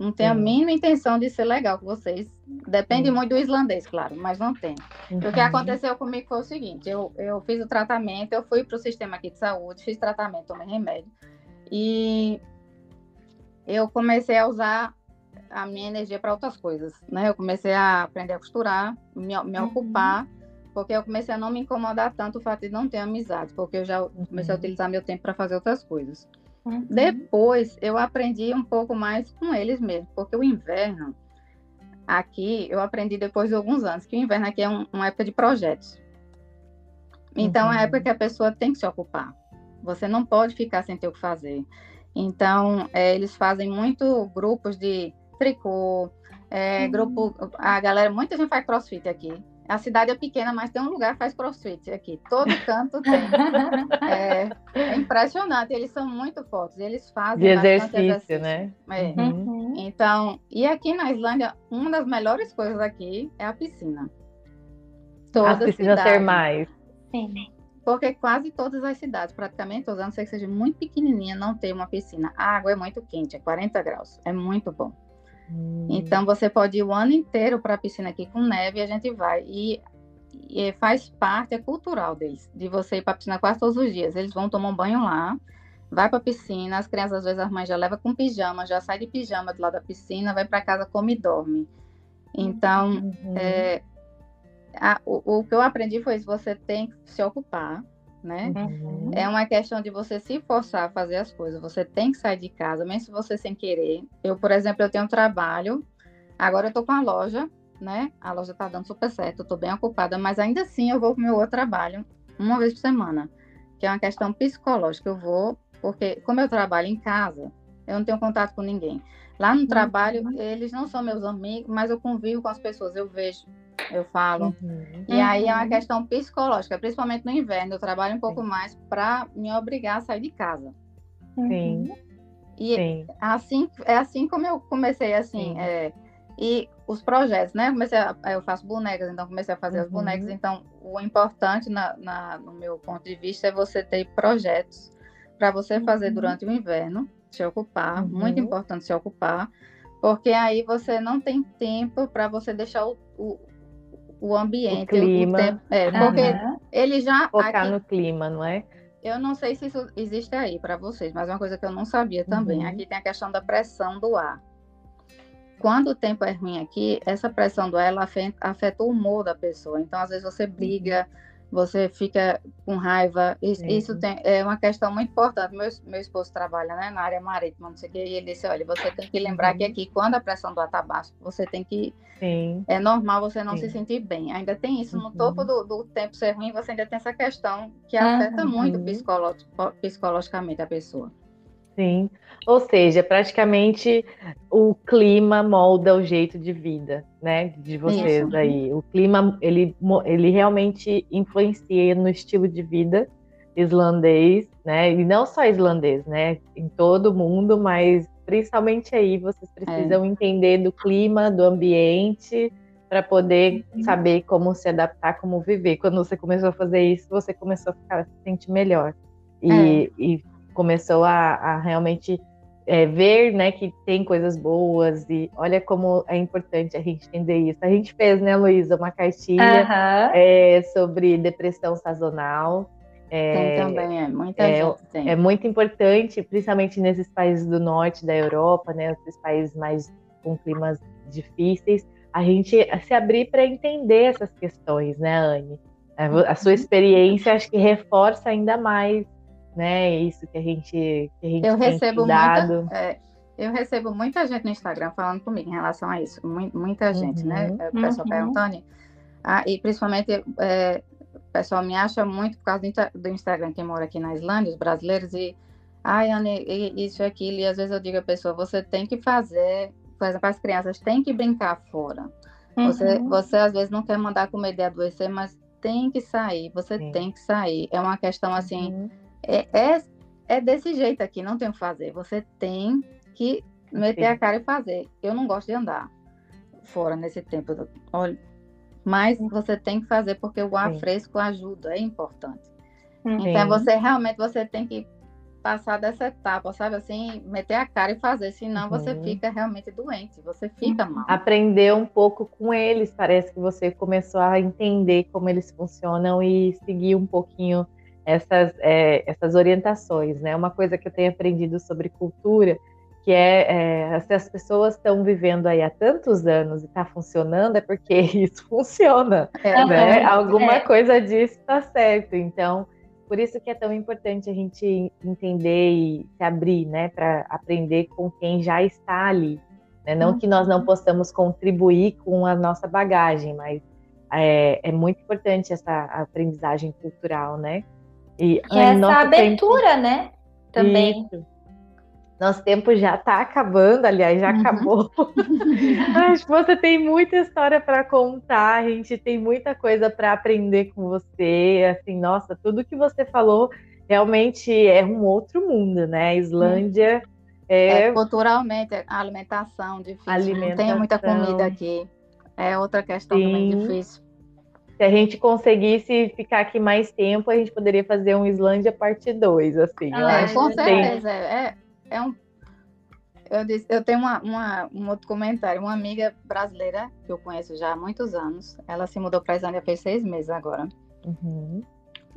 não tem a mínima intenção de ser legal com vocês. Depende muito do islandês, claro, mas não tem. Uhum. O que uhum. aconteceu comigo foi o seguinte: eu, eu fiz o tratamento, eu fui para o sistema aqui de saúde, fiz tratamento, tomei remédio. E eu comecei a usar a minha energia para outras coisas, né? Eu comecei a aprender a costurar, me, me uhum. ocupar, porque eu comecei a não me incomodar tanto o fato de não ter amizade, porque eu já comecei uhum. a utilizar meu tempo para fazer outras coisas. Uhum. Depois eu aprendi um pouco mais com eles mesmo, porque o inverno aqui eu aprendi depois de alguns anos que o inverno aqui é um, uma época de projetos. Então uhum. é a época que a pessoa tem que se ocupar. Você não pode ficar sem ter o que fazer. Então é, eles fazem muito grupos de tricô, é, uhum. grupo, a galera, muita gente faz crossfit aqui. A cidade é pequena, mas tem um lugar que faz crossfit aqui. Todo canto tem. é, é, impressionante. Eles são muito fortes. Eles fazem de exercício, exercício, né? É. Uhum. Então, e aqui na Islândia, uma das melhores coisas aqui é a piscina. Toda As piscinas termais. Sim. Porque quase todas as cidades, praticamente todas, a não ser que seja muito pequenininha, não tem uma piscina. A água é muito quente, é 40 graus. É muito bom. Hum. Então você pode ir o ano inteiro para a piscina aqui com neve e a gente vai. E, e faz parte, é cultural deles, de você ir para a piscina quase todos os dias. Eles vão tomar um banho lá, vai para a piscina, as crianças às vezes as mães já levam com pijama, já sai de pijama do lado da piscina, vai para casa, come e dorme. Então, uhum. é, a, o, o que eu aprendi foi isso, você tem que se ocupar, né? Uhum. É uma questão de você se forçar a fazer as coisas. Você tem que sair de casa, mesmo se você sem querer. Eu, por exemplo, eu tenho um trabalho. Agora eu tô com a loja, né? A loja tá dando super certo, eu tô bem ocupada, mas ainda assim eu vou pro meu outro trabalho uma vez por semana, que é uma questão psicológica. Eu vou, porque como eu trabalho em casa, eu não tenho contato com ninguém. Lá no uhum. trabalho, eles não são meus amigos, mas eu convivo com as pessoas, eu vejo eu falo. Uhum. E aí é uma uhum. questão psicológica, principalmente no inverno. Eu trabalho um pouco Sim. mais para me obrigar a sair de casa. Sim. E Sim. assim é assim como eu comecei assim. É, e os projetos, né? Comecei a, eu faço bonecas, então comecei a fazer uhum. as bonecas. Então, o importante na, na, no meu ponto de vista é você ter projetos para você fazer uhum. durante o inverno, se ocupar, uhum. muito importante se ocupar, porque aí você não tem tempo para você deixar o, o, o ambiente, o clima. O tempo, é, porque uhum. ele já focar aqui, no clima, não é? Eu não sei se isso existe aí para vocês, mas uma coisa que eu não sabia também. Uhum. Aqui tem a questão da pressão do ar. quando o tempo é ruim aqui, essa pressão do ar ela afeta, afeta, o humor da pessoa. Então, às vezes, você briga, você fica com raiva. Isso, isso tem, é uma questão muito importante. Meu, meu esposo trabalha né, na área marítima, não sei o quê, e ele disse: olha, você tem que lembrar uhum. que aqui, quando a pressão do baixa, você tem que. Sim. É normal você não Sim. se sentir bem. Ainda tem isso. No uhum. topo do, do, tempo ser ruim, você ainda tem essa questão que afeta uhum. muito psicolo, psicologicamente a pessoa. Sim. Ou seja, praticamente o clima molda o jeito de vida, né, de vocês Isso. aí. O clima, ele, ele realmente influencia no estilo de vida islandês, né, e não só islandês, né, em todo mundo, mas principalmente aí vocês precisam é. entender do clima, do ambiente, para poder uhum. saber como se adaptar, como viver. Quando você começou a fazer isso, você começou a ficar, se sentir melhor. E, é. e começou a, a realmente é, ver né, que tem coisas boas e olha como é importante a gente entender isso. A gente fez, né, Luísa, uma cartilha uhum. é, sobre depressão sazonal. É, tem também, é, muita é, gente tem. É muito importante, principalmente nesses países do norte da Europa, né, esses países mais com climas difíceis, a gente se abrir para entender essas questões, né, Anne? A sua uhum. experiência acho que reforça ainda mais né? Isso que a gente, que a gente eu recebo muita, é, eu recebo muita gente no Instagram falando comigo em relação a isso, muita gente, né? uhum. né? O pessoal uhum. perguntando. Ah, e principalmente é, o pessoal me acha muito por causa do Instagram, quem mora aqui na Islândia, os brasileiros, e ai, Anne, isso e aquilo, e às vezes eu digo à pessoa, você tem que fazer, por exemplo, as crianças têm que brincar fora. Uhum. Você, você às vezes não quer mandar comer de adoecer, mas tem que sair, você Sim. tem que sair. É uma questão assim, uhum é, é, é desse jeito aqui, não tem o que fazer. Você tem que meter a cara e fazer. Eu não gosto de andar fora nesse tempo. Olha, mas você tem que fazer porque o ar Sim. fresco ajuda, é importante. Sim. Então você realmente você tem que passar dessa etapa, sabe assim, meter a cara e fazer, senão uhum. você fica realmente doente, você fica mal. Aprender um pouco com eles, parece que você começou a entender como eles funcionam e seguir um pouquinho essas, é, essas orientações, né? Uma coisa que eu tenho aprendido sobre cultura, que é, é se as pessoas estão vivendo aí há tantos anos e está funcionando, é porque isso funciona, é, né? Alguma é. coisa disso está certo. Então, por isso que é tão importante a gente entender e se abrir, né, para aprender com quem já está ali. Né? Não que nós não uhum. possamos contribuir com a nossa bagagem, mas é, é muito importante essa aprendizagem cultural, né? E, que ai, essa abertura, tempo... né? Também. Isso. Nosso tempo já está acabando, aliás, já uhum. acabou. Que você tem muita história para contar, a gente tem muita coisa para aprender com você. Assim, nossa, tudo que você falou realmente é um outro mundo, né? A Islândia hum. é... é... culturalmente, a alimentação difícil. Alimentação. Não tem muita comida aqui. É outra questão Sim. também difícil se a gente conseguisse ficar aqui mais tempo, a gente poderia fazer um Islândia parte 2, assim. Ah, é, com certeza. Tem... É, é um. Eu, disse, eu tenho uma, uma, um outro comentário. Uma amiga brasileira que eu conheço já há muitos anos, ela se mudou para a Islândia faz seis meses agora. Uhum.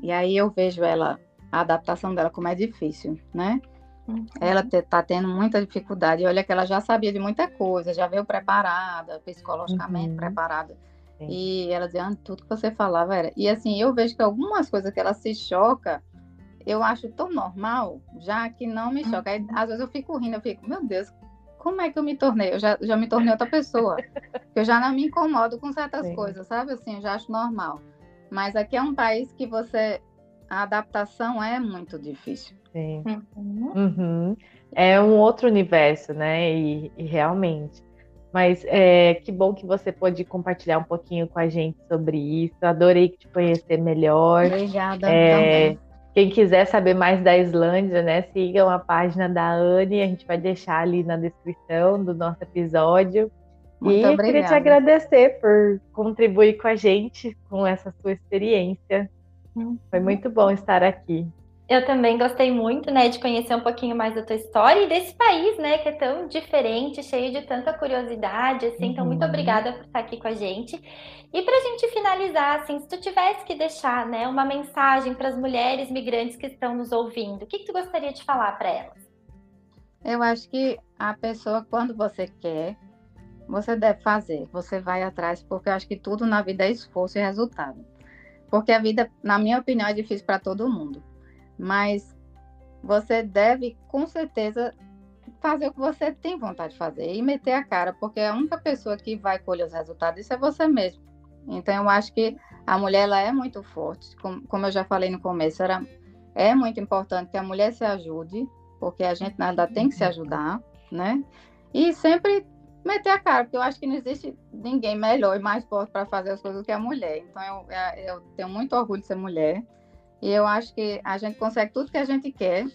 E aí eu vejo ela, a adaptação dela como é difícil, né? Uhum. Ela está tendo muita dificuldade. Olha que ela já sabia de muita coisa, já veio preparada, psicologicamente uhum. preparada Sim. E ela dizia, ah, tudo que você falava era. E assim, eu vejo que algumas coisas que ela se choca, eu acho tão normal, já que não me choca. Aí, às vezes eu fico rindo, eu fico, meu Deus, como é que eu me tornei? Eu já, já me tornei outra pessoa. eu já não me incomodo com certas Sim. coisas, sabe? Assim, eu já acho normal. Mas aqui é um país que você. A adaptação é muito difícil. Sim. Uhum. Uhum. É um outro universo, né? E, e realmente. Mas é, que bom que você pôde compartilhar um pouquinho com a gente sobre isso. Adorei te conhecer melhor. Obrigada. É, quem quiser saber mais da Islândia, né, sigam a página da Anne. A gente vai deixar ali na descrição do nosso episódio. Muito e obrigada. queria te agradecer por contribuir com a gente com essa sua experiência. Foi uhum. muito bom estar aqui. Eu também gostei muito, né, de conhecer um pouquinho mais da tua história e desse país, né, que é tão diferente, cheio de tanta curiosidade, assim. Uhum. Então, muito uhum. obrigada por estar aqui com a gente. E para a gente finalizar, assim, se tu tivesse que deixar, né, uma mensagem para as mulheres migrantes que estão nos ouvindo, o que, que tu gostaria de falar para elas? Eu acho que a pessoa, quando você quer, você deve fazer, você vai atrás, porque eu acho que tudo na vida é esforço e resultado. Porque a vida, na minha opinião, é difícil para todo mundo. Mas você deve, com certeza, fazer o que você tem vontade de fazer e meter a cara, porque a única pessoa que vai colher os resultados isso é você mesmo. Então, eu acho que a mulher ela é muito forte, como, como eu já falei no começo, era, é muito importante que a mulher se ajude, porque a gente nada tem que se ajudar, né? E sempre meter a cara, porque eu acho que não existe ninguém melhor e mais forte para fazer as coisas do que a mulher. Então, eu, é, eu tenho muito orgulho de ser mulher e eu acho que a gente consegue tudo que a gente quer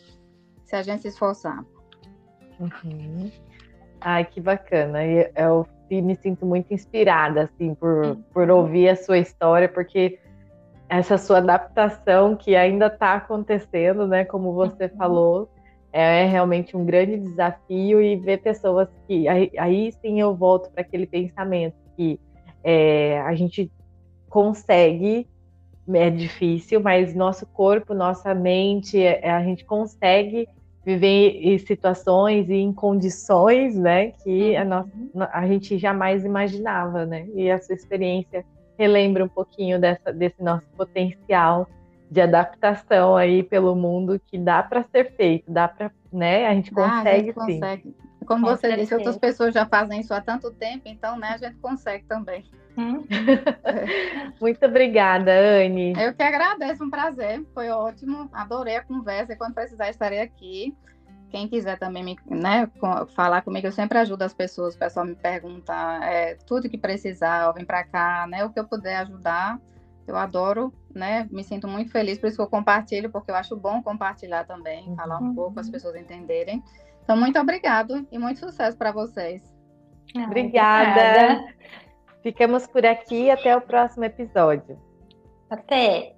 se a gente se esforçar. Uhum. Ai, que bacana. Eu, eu me sinto muito inspirada, assim, por, por ouvir a sua história, porque essa sua adaptação que ainda está acontecendo, né, como você uhum. falou, é realmente um grande desafio e ver pessoas que aí, aí sim eu volto para aquele pensamento que é, a gente consegue é difícil, mas nosso corpo, nossa mente, é, a gente consegue viver em situações e em condições, né, que a, nossa, uhum. a gente jamais imaginava, né? E a sua experiência relembra um pouquinho dessa, desse nosso potencial de adaptação aí pelo mundo que dá para ser feito, dá para, né? A gente consegue, ah, a gente sim. consegue. Como Com você certeza. disse, outras pessoas já fazem isso há tanto tempo, então, né, a gente consegue também. Hum? Muito obrigada, Anne. Eu que agradeço, um prazer, foi ótimo, adorei a conversa. E quando precisar, estarei aqui. Quem quiser também me, né, falar comigo, eu sempre ajudo as pessoas. O pessoal me pergunta é, tudo que precisar, vem para cá, né? O que eu puder ajudar, eu adoro, né? Me sinto muito feliz, por isso que eu compartilho, porque eu acho bom compartilhar também, falar um uhum. pouco, as pessoas entenderem. Então, muito obrigado e muito sucesso para vocês. Obrigada. obrigada. Ficamos por aqui até o próximo episódio. Até.